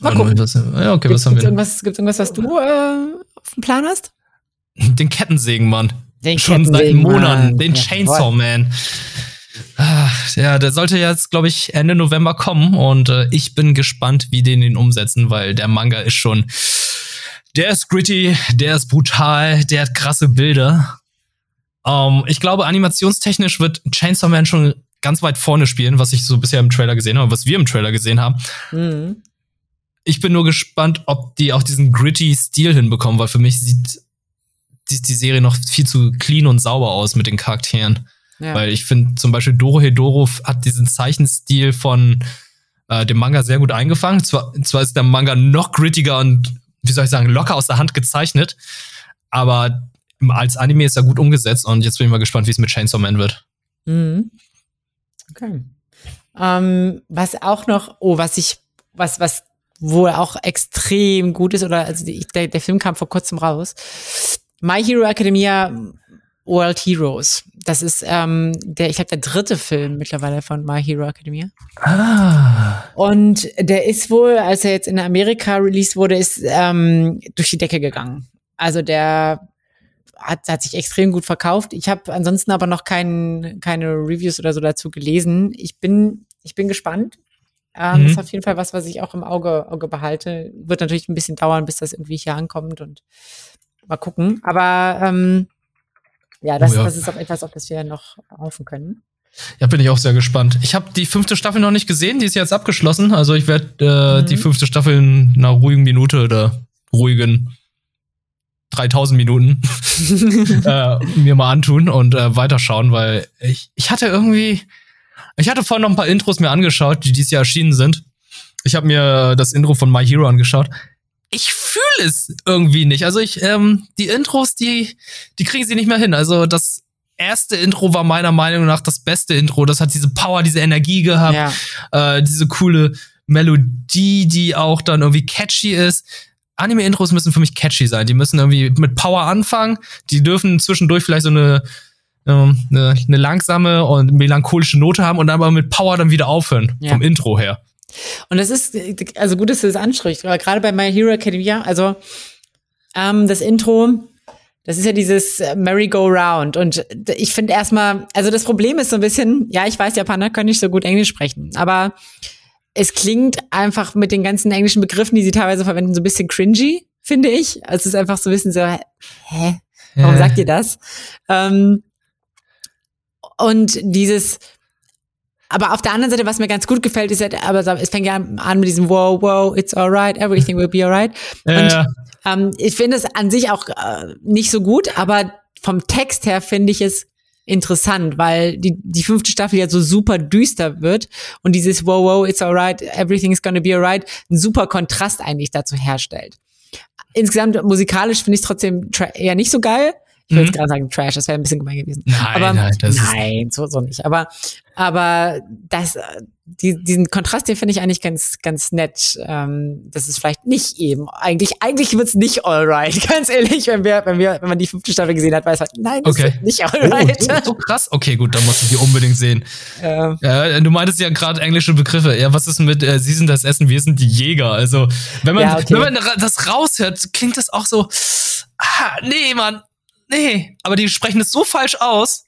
A: Mal gucken. Was, ja, okay,
B: gibt's,
A: was haben
B: wir? Irgendwas, gibt's irgendwas, was du äh, auf dem Plan hast?
A: Den Kettensägenmann.
B: Den
A: Schon seit Monaten. Den ja, Chainsaw Man. Ach, ja, der sollte jetzt, glaube ich, Ende November kommen und äh, ich bin gespannt, wie den ihn umsetzen, weil der Manga ist schon der ist gritty, der ist brutal, der hat krasse Bilder. Um, ähm, ich glaube, animationstechnisch wird Chainsaw Man schon ganz weit vorne spielen, was ich so bisher im Trailer gesehen habe, was wir im Trailer gesehen haben. Mhm. Ich bin nur gespannt, ob die auch diesen gritty Stil hinbekommen, weil für mich sieht die, die Serie noch viel zu clean und sauber aus mit den Charakteren. Ja. Weil ich finde zum Beispiel Doro Hedoro hat diesen Zeichenstil von äh, dem Manga sehr gut eingefangen. Zwar, zwar ist der Manga noch grittiger und wie soll ich sagen, locker aus der Hand gezeichnet. Aber als Anime ist er gut umgesetzt und jetzt bin ich mal gespannt, wie es mit Chainsaw Man wird.
B: Mhm. Okay. Ähm, was auch noch, oh, was ich, was, was wohl auch extrem gut ist, oder also die, der, der Film kam vor kurzem raus. My Hero Academia World Heroes. Das ist ähm, der, ich glaube, der dritte Film mittlerweile von My Hero Academia.
A: Ah.
B: Und der ist wohl, als er jetzt in Amerika released wurde, ist ähm, durch die Decke gegangen. Also der hat, hat sich extrem gut verkauft. Ich habe ansonsten aber noch kein, keine Reviews oder so dazu gelesen. Ich bin, ich bin gespannt. Ähm, mhm. Ist auf jeden Fall was, was ich auch im Auge, Auge behalte. Wird natürlich ein bisschen dauern, bis das irgendwie hier ankommt und mal gucken. Aber ähm, ja, das, oh ja. das ist auch etwas, auf das wir noch hoffen können.
A: Ja, bin ich auch sehr gespannt. Ich habe die fünfte Staffel noch nicht gesehen, die ist jetzt abgeschlossen. Also ich werde äh, mhm. die fünfte Staffel in einer ruhigen Minute oder ruhigen 3000 Minuten äh, mir mal antun und äh, weiterschauen, weil ich, ich hatte irgendwie, ich hatte vorhin noch ein paar Intros mir angeschaut, die dieses Jahr erschienen sind. Ich habe mir das Intro von My Hero angeschaut ich fühle es irgendwie nicht. Also ich, ähm, die Intros, die, die kriegen sie nicht mehr hin. Also das erste Intro war meiner Meinung nach das beste Intro. Das hat diese Power, diese Energie gehabt, ja. äh, diese coole Melodie, die auch dann irgendwie catchy ist. Anime-Intros müssen für mich catchy sein. Die müssen irgendwie mit Power anfangen. Die dürfen zwischendurch vielleicht so eine, ähm, eine, eine langsame und melancholische Note haben und dann aber mit Power dann wieder aufhören. Ja. Vom Intro her.
B: Und das ist, also gut, dass du das ansprichst, aber gerade bei My Hero Academia, also ähm, das Intro, das ist ja dieses äh, Merry-Go-Round. Und ich finde erstmal, also das Problem ist so ein bisschen, ja, ich weiß, Japaner können nicht so gut Englisch sprechen, aber es klingt einfach mit den ganzen englischen Begriffen, die sie teilweise verwenden, so ein bisschen cringy, finde ich. Also es ist einfach so ein bisschen so, hä? Warum ja. sagt ihr das? Ähm, und dieses, aber auf der anderen Seite, was mir ganz gut gefällt, ist, halt, aber es fängt ja an mit diesem Wow, wow, it's alright, everything will be alright.
A: Ja,
B: Und
A: ja.
B: ähm, ich finde es an sich auch äh, nicht so gut, aber vom Text her finde ich es interessant, weil die, die fünfte Staffel ja so super düster wird und dieses Wow, wow, it's alright, everything's gonna be alright, einen super Kontrast eigentlich dazu herstellt. Insgesamt musikalisch finde ich es trotzdem eher nicht so geil. Ich würde
A: Mhm.
B: jetzt gerade sagen Trash, das wäre ein bisschen gemein gewesen.
A: Nein,
B: aber,
A: nein,
B: nein, so, so nicht. Aber, aber das, äh, die, diesen Kontrast, den finde ich eigentlich ganz, ganz nett. Ähm, das ist vielleicht nicht eben. Eigentlich, eigentlich wird's nicht alright. Ganz ehrlich, wenn wir, wenn wir, wenn man die fünfte Staffel gesehen hat, weiß man, nein, das
A: Okay.
B: wird nicht
A: Oh,
B: alright.
A: so, so krass. Okay, gut, dann muss ich die unbedingt sehen.
B: Ähm,
A: Ja, du meintest ja gerade englische Begriffe. Ja, was ist mit äh, Sie sind das Essen, wir sind die Jäger? Also, wenn man,
B: Ja, okay.
A: wenn man das raushört, klingt das auch so, ah, nee, Mann, nee. Aber die sprechen es so falsch aus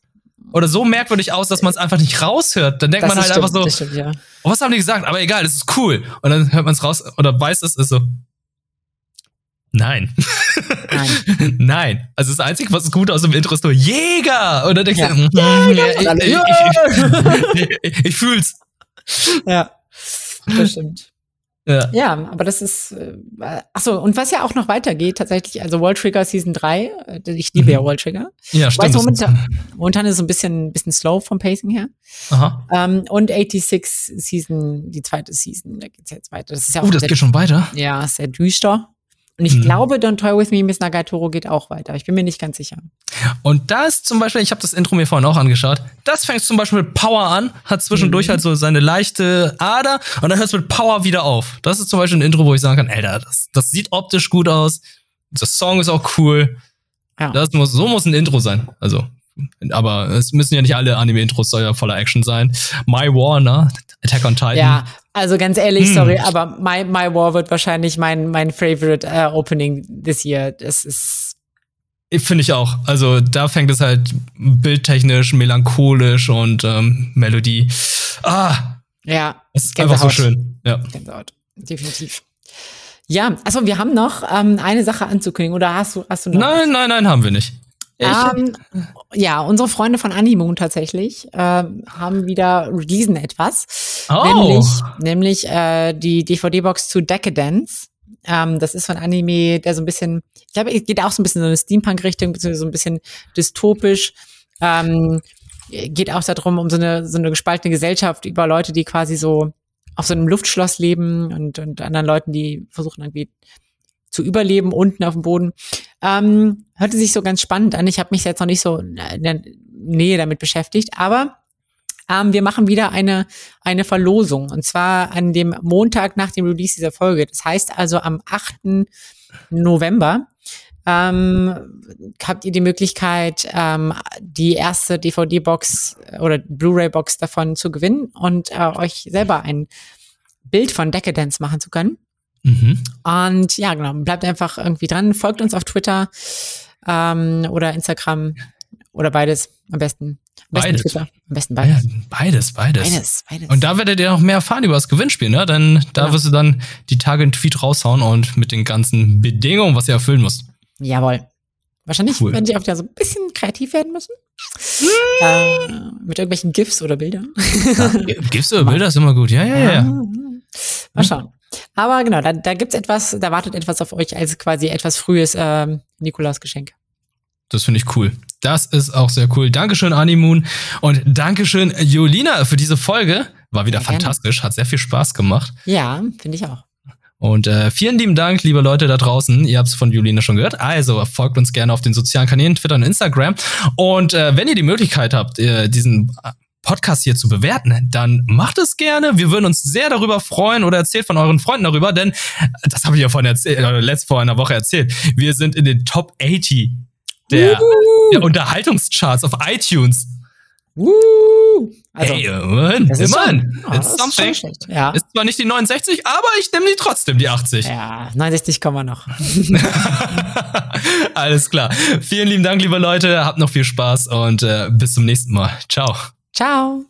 A: oder so merkwürdig aus, dass man es einfach nicht raushört. Dann denkt
B: das
A: man halt
B: ist
A: einfach
B: stimmt,
A: so,
B: stimmt, ja.
A: oh, was haben die gesagt? Aber egal, das ist cool. Und dann hört man es raus oder weiß es, ist so, nein.
B: Nein.
A: Nein. Also das Einzige, was gut aus dem Intro ist nur Jäger. Und dann denkst
B: Ja.
A: du, ja, ich, ich, ich, ich, ich fühl's.
B: Ja. Das stimmt.
A: Ja.
B: Ja, aber das ist, äh, ach so, und was ja auch noch weitergeht, tatsächlich, also World Trigger Season 3, äh, ich liebe ja
A: Mhm.
B: World Trigger.
A: Ja, stimmt.
B: momentan, momentan ist es so ein bisschen, bisschen slow vom Pacing her.
A: Aha.
B: Ähm, und 86 Season, die zweite Season, da geht's jetzt weiter. Das ist ja auch
A: Oh, das
B: sehr,
A: geht schon weiter.
B: ja, sehr düster. Und ich
A: Mhm.
B: glaube, Don't Toy With Me, Miss Nagatoro geht auch weiter. Ich bin mir nicht ganz sicher.
A: Und da ist zum Beispiel, ich habe das Intro mir vorhin auch angeschaut, das fängt zum Beispiel mit Power an, hat zwischendurch
B: Mhm.
A: halt so seine leichte Ader und dann hört es mit Power wieder auf. Das ist zum Beispiel ein Intro, wo ich sagen kann, Alter, das, das sieht optisch gut aus, das Song ist auch cool.
B: Ja.
A: Das muss, so muss ein Intro sein. Also, aber es müssen ja nicht alle Anime-Intros ja voller Action sein. My War, ne? Attack on Titan.
B: Ja, also ganz ehrlich,
A: Hm.
B: sorry, aber My, My War wird wahrscheinlich mein, mein favorite äh, Opening this year. Das ist,
A: Finde ich auch. Also da fängt es halt bildtechnisch, melancholisch und ähm, Melodie. Ah,
B: ja,
A: es ist einfach so schön. Ja.
B: Gänsehaut. Definitiv. Ja, also wir haben noch ähm, eine Sache anzukündigen. Oder hast du, hast du noch?
A: Nein, nein, nein, haben wir nicht.
B: Ähm, ja, unsere Freunde von Animoon tatsächlich ähm, haben wieder releasen etwas.
A: Oh.
B: Nämlich, nämlich äh, die DVD-Box zu Decadence. Ähm, das ist so ein Anime, der so ein bisschen, ich glaube, es geht auch so ein bisschen so eine Steampunk-Richtung, beziehungsweise so ein bisschen dystopisch. Ähm, geht auch darum, um so eine, so eine gespaltene Gesellschaft über Leute, die quasi so auf so einem Luftschloss leben und, und anderen Leuten, die versuchen irgendwie zu überleben unten auf dem Boden. Ähm, hörte sich so ganz spannend an. Ich habe mich jetzt noch nicht so in der Nähe damit beschäftigt, aber ähm, wir machen wieder eine, eine Verlosung und zwar an dem Montag nach dem Release dieser Folge. Das heißt also am 8. November ähm, habt ihr die Möglichkeit, ähm, die erste DVD-Box oder Blu-ray-Box davon zu gewinnen und äh, euch selber ein Bild von Decadence machen zu können.
A: Mhm.
B: Und ja, genau, bleibt einfach irgendwie dran. Folgt uns auf Twitter ähm, oder Instagram oder beides. Am besten. Am besten
A: Beides.
B: Twitter. Am besten
A: Ja,
B: beides.
A: beides, beides.
B: Beides, beides.
A: Und da werdet ihr noch mehr erfahren über das Gewinnspiel, ne? Denn da
B: Genau.
A: wirst du dann die Tage einen Tweet raushauen und mit den ganzen Bedingungen, was ihr erfüllen musst.
B: Jawohl. Wahrscheinlich
A: Cool.
B: werden die auch wieder so ein bisschen kreativ werden müssen. äh, mit irgendwelchen GIFs oder Bildern.
A: Gibst du Bilder, ist immer gut. Ja, ja, ja. ja.
B: Mal schauen. Aber genau, da, da gibt's etwas, da wartet etwas auf euch als quasi etwas frühes ähm, Nikolausgeschenk.
A: Das finde ich cool. Das ist auch sehr cool. Dankeschön, Animoon. Und Dankeschön, Julina, für diese Folge. War wieder
B: gerne.
A: fantastisch, hat sehr viel Spaß gemacht.
B: Ja, finde ich auch.
A: Und äh, vielen lieben Dank, liebe Leute da draußen. Ihr habt es von Julina schon gehört. Also folgt uns gerne auf den sozialen Kanälen, Twitter und Instagram. Und äh, wenn ihr die Möglichkeit habt, äh, diesen Podcast hier zu bewerten, dann macht es gerne. Wir würden uns sehr darüber freuen oder erzählt von euren Freunden darüber, denn das habe ich ja vorhin erzählt, äh, letzt vor einer Woche erzählt. Wir sind in den Top 80 der, der Unterhaltungscharts auf iTunes.
B: Uh, also,
A: hey, immerhin,
B: das ist
A: immerhin.
B: schon, ja,
A: It's
B: das ist
A: something.
B: schlecht. Ja.
A: Ist zwar nicht die 69, aber ich nehme die trotzdem, die 80.
B: ja, 69 kommen wir noch.
A: Alles klar. Vielen lieben Dank, liebe Leute. Habt noch viel Spaß und äh, bis zum nächsten Mal. Ciao.
B: Ciao.